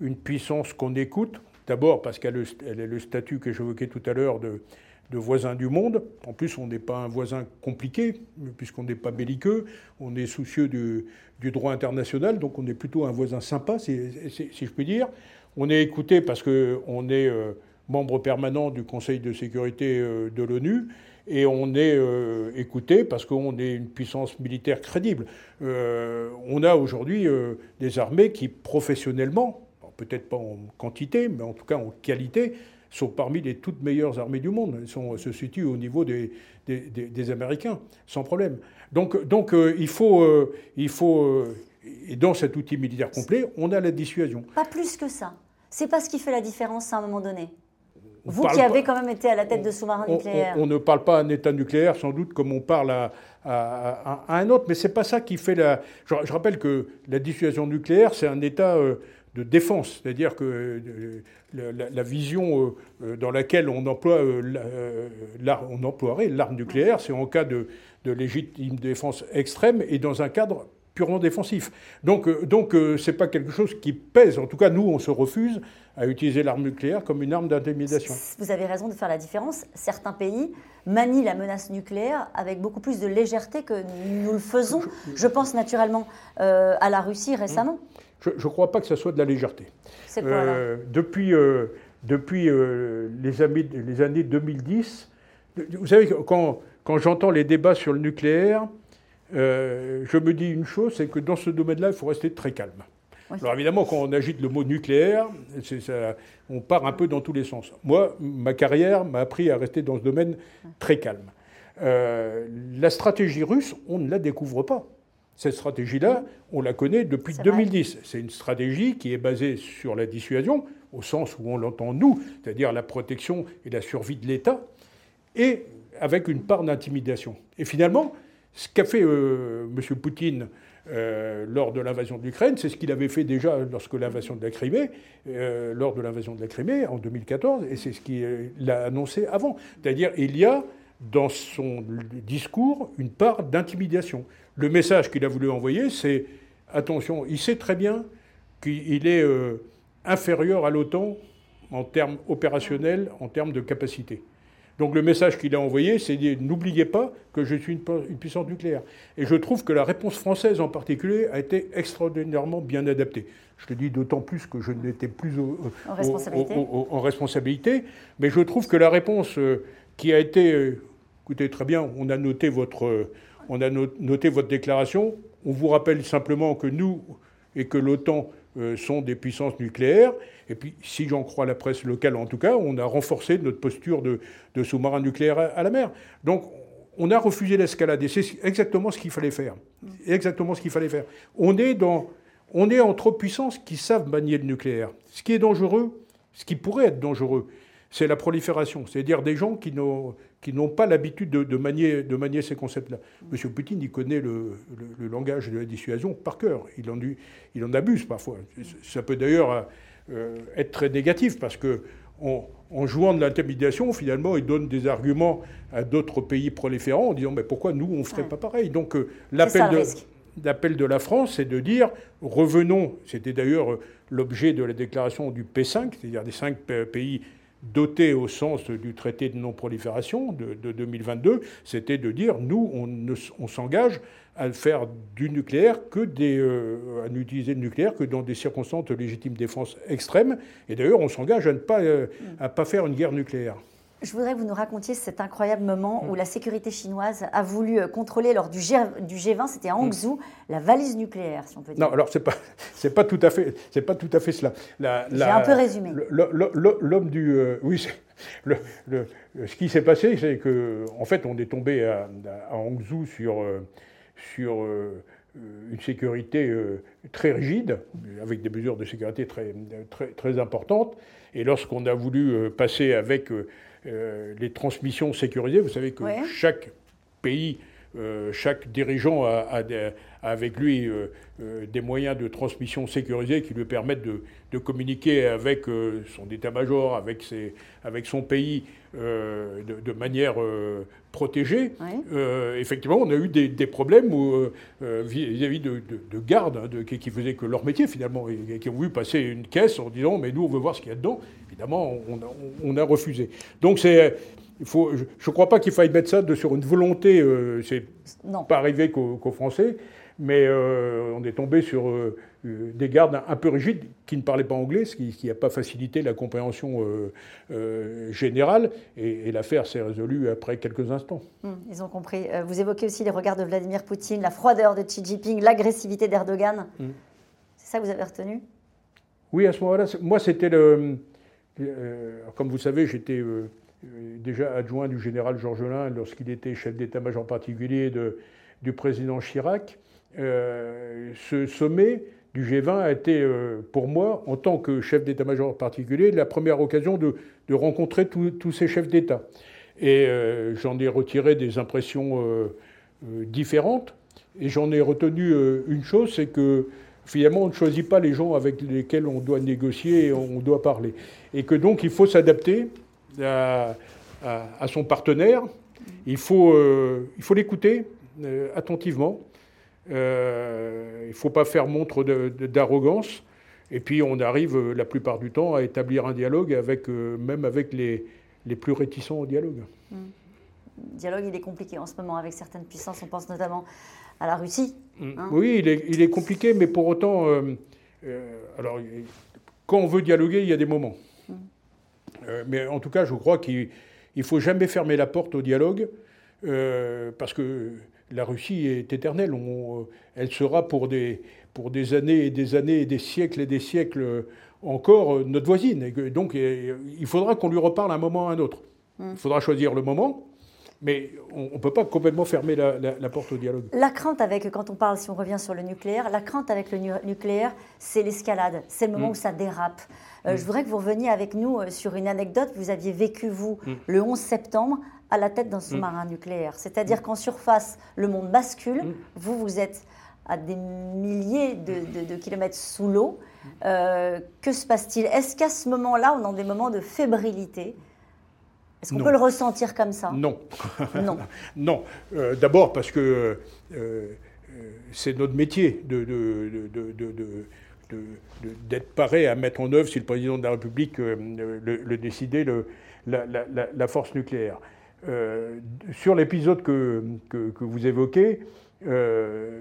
une puissance qu'on écoute, d'abord parce qu'elle a le statut que j'évoquais tout à l'heure de, de voisin du monde. En plus, on n'est pas un voisin compliqué, puisqu'on n'est pas belliqueux, on est soucieux du, droit international, donc on est plutôt un voisin sympa, si, je puis dire. On est écouté parce qu'on est euh, membre permanent du Conseil de sécurité euh, de l'ONU et on est euh, écouté parce qu'on est une puissance militaire crédible. On a aujourd'hui des armées qui, professionnellement, peut-être pas en quantité, mais en tout cas en qualité, sont parmi les toutes meilleures armées du monde. Elles sont, se situent au niveau des, des, Américains, sans problème. Donc, donc il faut, il faut et dans cet outil militaire complet, on a la dissuasion. Pas plus que ça. C'est pas ce qui fait la différence à un moment donné. Vous qui avez quand même été à la tête de sous-marins nucléaires. On, ne parle pas à un État nucléaire, sans doute, comme on parle à, à, un autre, mais ce n'est pas ça qui fait la. Je, rappelle que la dissuasion nucléaire, c'est un État euh, de défense, c'est-à-dire que euh, la, vision euh, dans laquelle on, emploie, on emploierait l'arme nucléaire, c'est en cas de, de légitime défense extrême et dans un cadre purement défensif. Donc, euh, donc euh, c'est pas quelque chose qui pèse. En tout cas, nous, on se refuse à utiliser l'arme nucléaire comme une arme d'intimidation. Vous avez raison de faire la différence. Certains pays manient la menace nucléaire avec beaucoup plus de légèreté que nous le faisons. Je pense naturellement euh, à la Russie récemment. Je ne crois pas que ce soit de la légèreté. Quoi Depuis, depuis les, années, les années 2010, vous savez, quand, quand j'entends les débats sur le nucléaire, euh, je me dis une chose, c'est que dans ce domaine-là, il faut rester très calme. Alors évidemment, quand on agite le mot nucléaire, on part un peu dans tous les sens. Moi, ma carrière m'a appris à rester dans ce domaine très calme. Euh, la stratégie russe, on ne la découvre pas. Cette stratégie-là, on la connaît depuis 2010. C'est une stratégie qui est basée sur la dissuasion, au sens où on l'entend nous, c'est-à-dire la protection et la survie de l'État, et avec une part d'intimidation. Et finalement, ce qu'a fait euh, M. Poutine euh, lors de l'invasion de l'Ukraine, c'est ce qu'il avait fait déjà lorsque l'invasion de la Crimée, euh, lors de l'invasion de la Crimée en 2014, et c'est ce qu'il a annoncé avant. C'est-à-dire, il y a dans son discours une part d'intimidation. Le message qu'il a voulu envoyer, c'est attention, il sait très bien qu'il est inférieur à l'OTAN en termes opérationnels, en termes de capacité. Donc le message qu'il a envoyé, c'est n'oubliez pas que je suis une, puissance nucléaire. Et je trouve que la réponse française en particulier a été extraordinairement bien adaptée. Je le dis d'autant plus que je n'étais plus en, responsabilité. Mais je trouve que la réponse euh, qui a été, euh, écoutez très bien, on a noté votre, on a noté votre déclaration. On vous rappelle simplement que nous et que l'OTAN euh, sont des puissances nucléaires. Et puis, si j'en crois la presse locale en tout cas, on a renforcé notre posture de, sous-marin nucléaire à, la mer. Donc, on a refusé l'escalade. Et c'est exactement ce qu'il fallait faire. Exactement ce qu'il fallait faire. On est, dans, on est entre puissances qui savent manier le nucléaire. Ce qui est dangereux, ce qui pourrait être dangereux, c'est la prolifération. C'est-à-dire des gens qui qui n'ont pas l'habitude de, manier, de manier ces concepts-là. M. Poutine, il connaît le, langage de la dissuasion par cœur. Il en, il en abuse parfois. Ça peut d'ailleurs euh, être très négatif parce que en, jouant de l'intimidation, finalement, il donne des arguments à d'autres pays proliférants en disant mais pourquoi nous on ne ferait pas pareil? Donc euh, l'appel de d'appel de la France, c'est de dire revenons, c'était d'ailleurs l'objet de la déclaration du P5, c'est-à-dire des cinq pays dotés au sens du traité de non-prolifération de, 2022, c'était de dire nous, on, s'engage à faire du nucléaire que des, euh, à n'utiliser le nucléaire que dans des circonstances de légitime défense extrême. Et d'ailleurs, on s'engage à ne pas, euh, faire une guerre nucléaire. Je voudrais que vous nous racontiez cet incroyable moment où la sécurité chinoise a voulu euh, contrôler lors du, G, du G20, c'était à Hangzhou, la valise nucléaire, si on peut dire. Non, alors c'est pas c'est pas tout à fait c'est pas tout à fait cela. J'ai un peu résumé. L'homme du euh, oui, le, ce qui s'est passé, c'est que en fait, on est tombé à, à Hangzhou sur euh, sur une sécurité très rigide, avec des mesures de sécurité très, très, très importantes. Et lorsqu'on a voulu passer avec les transmissions sécurisées. Vous savez que chaque pays, euh, chaque dirigeant a, avec lui euh, des moyens de transmission sécurisés qui lui permettent de, communiquer avec son état-major, avec, avec son pays de, manière protégée. effectivement, on a eu des, problèmes vis-à-vis de, gardes hein, qui, faisaient que leur métier finalement, et, qui ont vu passer une caisse en disant mais nous on veut voir ce qu'il y a dedans évidemment, on a, refusé. Donc c'est. Il faut, je ne crois pas qu'il faille mettre ça de, sur une volonté, euh, c'est pas arrivé qu'aux Français, mais euh, on est tombé sur euh, des gardes un, peu rigides qui ne parlaient pas anglais, ce qui n'a pas facilité la compréhension générale, et, l'affaire s'est résolue après quelques instants. Hum, ils ont compris. vous évoquez aussi les regards de Vladimir Poutine, la froideur de Xi Jinping, l'agressivité d'Erdogan. Hum. C'est ça que vous avez retenu? Oui, à ce moment-là, moi c'était le euh, comme vous savez, j'étais euh, euh, déjà adjoint du général Georges Lain lorsqu'il était chef d'état-major particulier du président Chirac. ce sommet du G20 a été pour moi, en tant que chef d'état-major particulier, la première occasion de, rencontrer tous ces chefs d'État. Et j'en ai retiré des impressions différentes. Et j'en ai retenu une chose, c'est que finalement, on ne choisit pas les gens avec lesquels on doit négocier et on doit parler. Et que donc, il faut s'adapter à, son partenaire. Il faut euh, l'écouter euh, attentivement. Euh, il ne faut pas faire montre d'arrogance. Et puis, on arrive la plupart du temps à établir un dialogue, avec, même avec les, les plus réticents au dialogue. Le mmh. dialogue, il est compliqué en ce moment avec certaines puissances. On pense notamment à la Russie. Mm. Hein. oui, il est, il est, compliqué, mais pour autant, euh, euh, alors, quand on veut dialoguer, il y a des moments. Euh, mais en tout cas, je crois qu'il ne faut jamais fermer la porte au dialogue, parce que la Russie est éternelle. elle sera pour des, pour des années et des années et des siècles et des siècles encore notre voisine. Et donc, il faudra qu'on lui reparle un moment à un autre. Mm. Il faudra choisir le moment. Mais on ne peut pas complètement fermer la, porte au dialogue. La crainte avec, quand on parle, si on revient sur le nucléaire, la crainte avec le nucléaire, c'est l'escalade, c'est le moment mm. où ça dérape. Euh, mm. Je voudrais que vous reveniez avec nous euh, sur une anecdote que vous aviez vécue, vous, mm. le 11 septembre, à la tête d'un sous-marin nucléaire. C'est-à-dire qu'en surface, le monde bascule, vous, vous êtes à des milliers de, kilomètres sous l'eau. Euh, que se passe-t-il? Est-ce qu'à ce, moment-là, on a des moments de fébrilité? Est-ce qu'on peut le ressentir comme ça? Non. <laughs> Non. <laughs> non. Euh, d'abord parce que euh, euh, c'est notre métier de, d'être paré à mettre en œuvre, si le président de la République le, décidait, la, force nucléaire. sur l'épisode que, que, vous évoquez,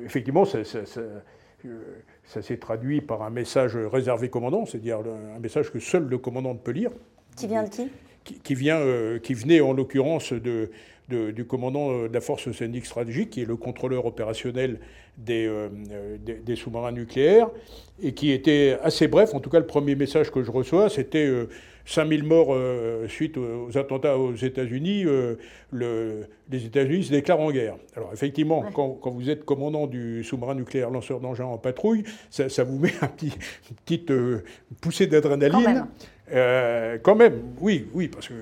effectivement, ça, ça s'est traduit par un message réservé commandant, c'est-à-dire un message que seul le commandant peut lire. Qui vient de qui? Qui, vient, euh, qui venait en l'occurrence de, du commandant euh, de la force océanique stratégique, qui est le contrôleur opérationnel des, euh, des, sous-marins nucléaires, et qui était assez bref. En tout cas, le premier message que je reçois, c'était 5000 morts suite aux, attentats aux États-Unis. Le, les États-Unis se déclarent en guerre. Alors, effectivement, quand, quand, vous êtes commandant du sous-marin nucléaire lanceur d'engins en patrouille, ça, ça, vous met un petit, une petite poussée d'adrénaline. Euh, quand même, oui, oui, parce que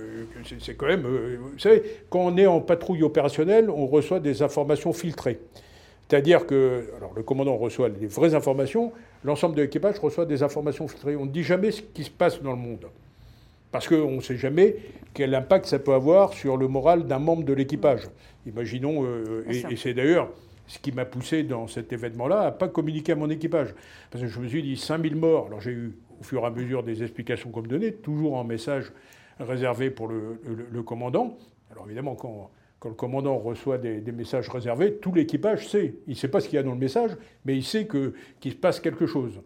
c'est quand même. Euh, vous savez, quand on est en patrouille opérationnelle, on reçoit des informations filtrées. C'est-à-dire que, alors le commandant reçoit les vraies informations, l'ensemble de l'équipage reçoit des informations filtrées. On ne dit jamais ce qui se passe dans le monde. Parce qu'on ne sait jamais quel impact ça peut avoir sur le moral d'un membre de l'équipage. Imaginons, euh, et, c'est d'ailleurs ce qui m'a poussé dans cet événement-là à pas communiquer à mon équipage. Parce que je me suis dit 5000 morts. Alors j'ai eu au fur et à mesure des explications qu'on me donnait, toujours en message réservé pour le, commandant. Alors évidemment, quand, quand, le commandant reçoit des, messages réservés, tout l'équipage sait. Il ne sait pas ce qu'il y a dans le message, mais il sait qu'il se passe quelque chose.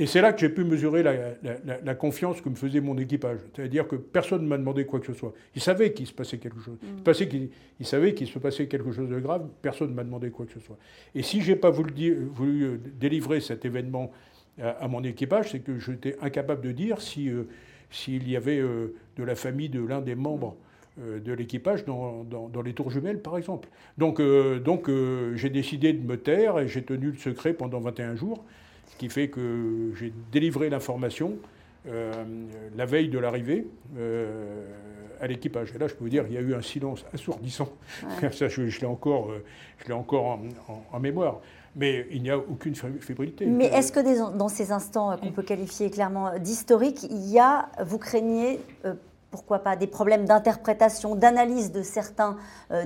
Et c'est là que j'ai pu mesurer la, confiance que me faisait mon équipage. C'est-à-dire que personne ne m'a demandé quoi que ce soit. Il savait qu'il se passait quelque chose. Mm. Il, il, savait qu'il se passait quelque chose de grave. Personne ne m'a demandé quoi que ce soit. Et si je n'ai pas voulu, voulu, euh, délivrer cet événement à, mon équipage, c'est que j'étais incapable de dire si, euh, s'il y avait euh, de la famille de l'un des membres de l'équipage dans, dans, les tours jumelles, par exemple. Donc, donc j'ai décidé de me taire et j'ai tenu le secret pendant 21 jours ce qui fait que j'ai délivré l'information euh, la veille de l'arrivée euh, à l'équipage. Et là, je peux vous dire, il y a eu un silence assourdissant. <laughs> Ça, je, l'ai encore, euh, je l'ai encore en, mémoire. Mais il n'y a aucune fébrilité. Mais est-ce que dans ces instants qu'on peut qualifier clairement d'historiques, il y a, vous craignez, pourquoi pas, des problèmes d'interprétation, d'analyse de certains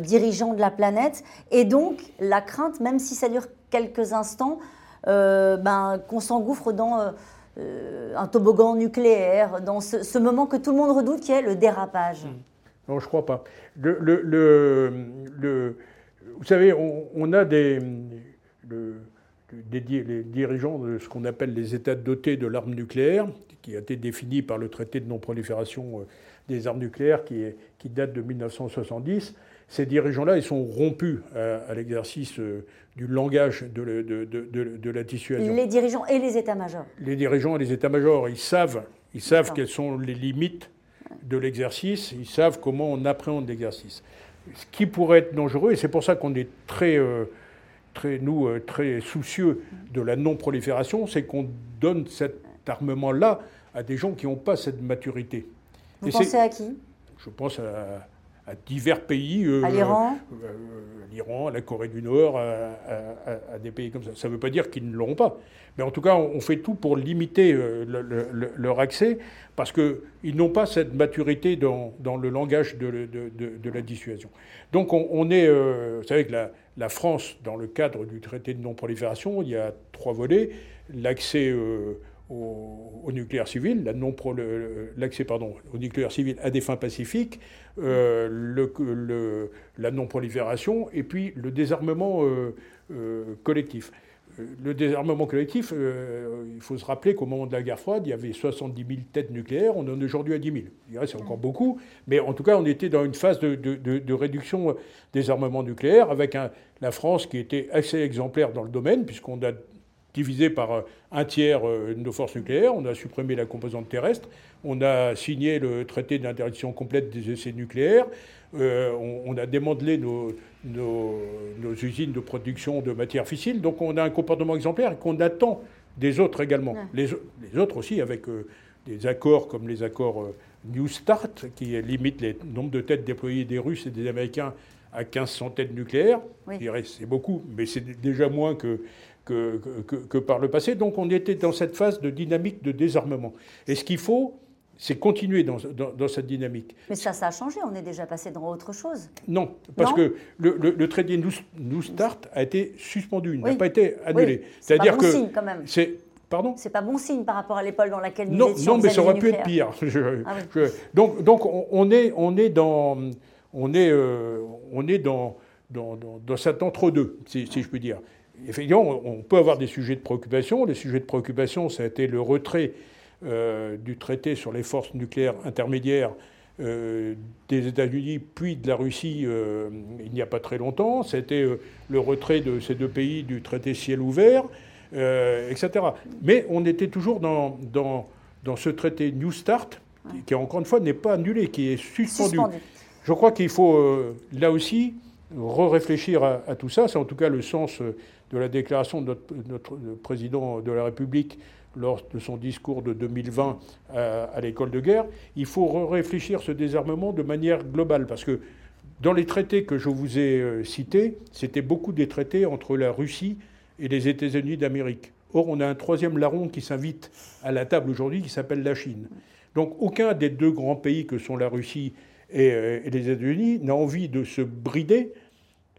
dirigeants de la planète, et donc la crainte, même si ça dure quelques instants, euh, ben, qu'on s'engouffre dans euh, euh, un toboggan nucléaire, dans ce, moment que tout le monde redoute qui est le dérapage? Hmm. Non, je ne crois pas. Le, le, vous savez, on, a des, les dirigeants de ce qu'on appelle les États dotés de l'arme nucléaire, qui a été défini par le traité de non-prolifération des armes nucléaires qui, est, qui date de 1970 ces dirigeants-là, ils sont rompus à, l'exercice euh, du langage de, de, la dissuasion. Les dirigeants et les états-majors. Les dirigeants et les états-majors, ils savent, ils savent quelles sont les limites de l'exercice, ils savent comment on appréhende l'exercice. Ce qui pourrait être dangereux, et c'est pour ça qu'on est très, euh, très, nous, euh, très soucieux de la non-prolifération, c'est qu'on donne cet armement-là à des gens qui n'ont pas cette maturité. Vous pensez à qui? Je pense à à divers pays. Euh, à l'Iran? euh, L'Iran, la Corée du Nord, à, des pays comme ça. Ça ne veut pas dire qu'ils ne l'auront pas. Mais en tout cas, on, fait tout pour limiter leur accès parce qu'ils n'ont pas cette maturité dans, dans le langage de, de, la dissuasion. Donc on, est, vous savez que la, la, France, dans le cadre du traité de non-prolifération, il y a trois volets. L'accès au, nucléaire civil, l'accès pardon, au nucléaire civil à des fins pacifiques, euh, la non-prolifération et puis le désarmement euh, euh, collectif. Le désarmement collectif, il faut se rappeler qu'au moment de la guerre froide, il y avait 70 000 têtes nucléaires, on en est aujourd'hui à 10 000. Je dirais c'est encore beaucoup, mais en tout cas, on était dans une phase de, réduction des armements nucléaires, avec la France qui était assez exemplaire dans le domaine, puisqu'on a divisé par euh, un tiers euh, nos forces nucléaires, on a supprimé la composante terrestre, on a signé le traité d'interdiction complète des essais nucléaires, euh, on, a démantelé nos, nos, usines de production de matières fissiles, donc on a un comportement exemplaire et qu'on attend des autres également. Les, les, autres aussi avec des accords comme les accords New Start, qui limitent le nombre de têtes déployées des Russes et des Américains à 1500 têtes nucléaires. Je dirais c'est beaucoup, mais c'est déjà moins que que, que, par le passé. Donc on était dans cette phase de dynamique de désarmement. Et ce qu'il faut, c'est continuer dans, dans, cette dynamique. Mais ça, ça a changé, on est déjà passé dans autre chose. Non, parce que le, le, traité New, Start a été suspendu, il n'a pas été annulé. C'est-à-dire que. Signe, quand même. C'est Pardon? C'est pas bon signe par rapport à l'époque dans laquelle nous non, étions. Non, mais ça aurait pu être pire. <laughs> Ah donc, donc on, est, on est dans, on est, euh, on est dans, dans, dans, cet entre-deux, si, si, je puis dire effectivement, on peut avoir des sujets de préoccupation. Les sujets de préoccupation, ça a été le retrait euh, du traité sur les forces nucléaires intermédiaires euh, des États-Unis puis de la Russie euh, il n'y a pas très longtemps. C'était le retrait de ces deux pays du traité ciel ouvert, etc. Mais on était toujours dans, dans, dans ce traité New Start, qui, encore une fois n'est pas annulé, qui est suspendu. Je crois qu'il faut là aussi re-réfléchir à, à, tout ça. C'est en tout cas le sens de la déclaration de notre, président de la République lors de son discours de 2020 à, l'école de guerre, il faut réfléchir ce désarmement de manière globale, parce que dans les traités que je vous ai euh, cités, c'était beaucoup des traités entre la Russie et les États-Unis d'Amérique. Or, on a un troisième larron qui s'invite à la table aujourd'hui, qui s'appelle la Chine. Donc, aucun des deux grands pays que sont la Russie et, euh, et les États-Unis n'a envie de se brider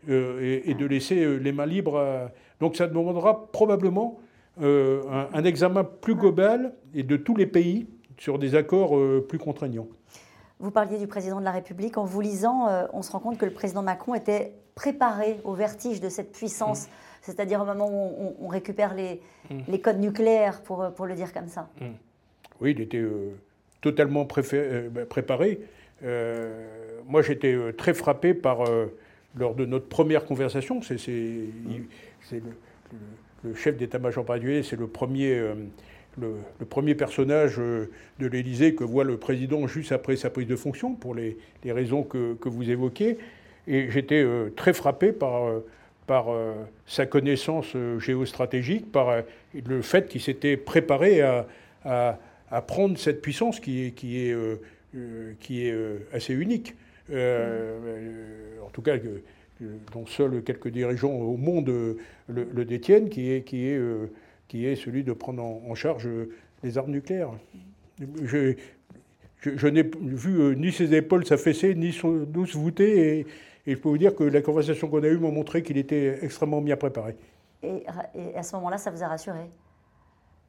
et, de laisser les mains libres. Donc ça demandera probablement un, examen plus global et de tous les pays sur des accords plus contraignants. Vous parliez du président de la République. En vous lisant, on se rend compte que le président Macron était préparé au vertige de cette puissance, mmh. c'est-à-dire au moment où on, récupère les, mmh. les, codes nucléaires, pour, pour, le dire comme ça. Mmh. Oui, il était totalement bah, préparé. moi, j'étais très frappé par, lors de notre première conversation, c'est le, chef d'état-major particulier, c'est le premier le, premier personnage euh, de l'Élysée que voit le président juste après sa prise de fonction, pour les, raisons que, vous évoquez. Et j'étais euh, très frappé par, euh, sa connaissance géostratégique, par le fait qu'il s'était préparé à, prendre cette puissance qui est assez unique. en tout cas, dont seuls quelques dirigeants au monde le, détiennent, qui est, qui est qui est celui de prendre en, charge les armes nucléaires. Je, je, n'ai vu euh, ni ses épaules s'affaisser, ni son dos se voûter, et, je peux vous dire que la conversation qu'on a eue m'a montré qu'il était extrêmement bien préparé. Et, à ce moment-là, ça vous a rassuré?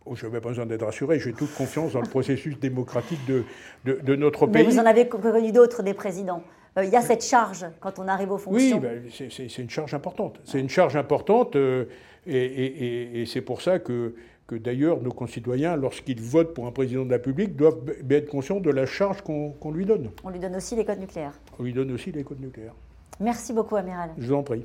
Oh, je n'avais pas besoin d'être rassuré, j'ai toute confiance dans le processus démocratique de, de, notre pays. Mais vous en avez connu d'autres, des présidents? Euh, il y a cette charge quand on arrive aux fonctions. Oui, ben, c'est une charge importante. C'est une charge importante. Euh, et, c'est pour ça que, que d'ailleurs nos concitoyens, lorsqu'ils votent pour un président de la République, doivent être conscients de la charge qu'on lui donne. On lui donne aussi les codes nucléaires. On lui donne aussi les codes nucléaires. Merci beaucoup, Amiral. Je vous en prie.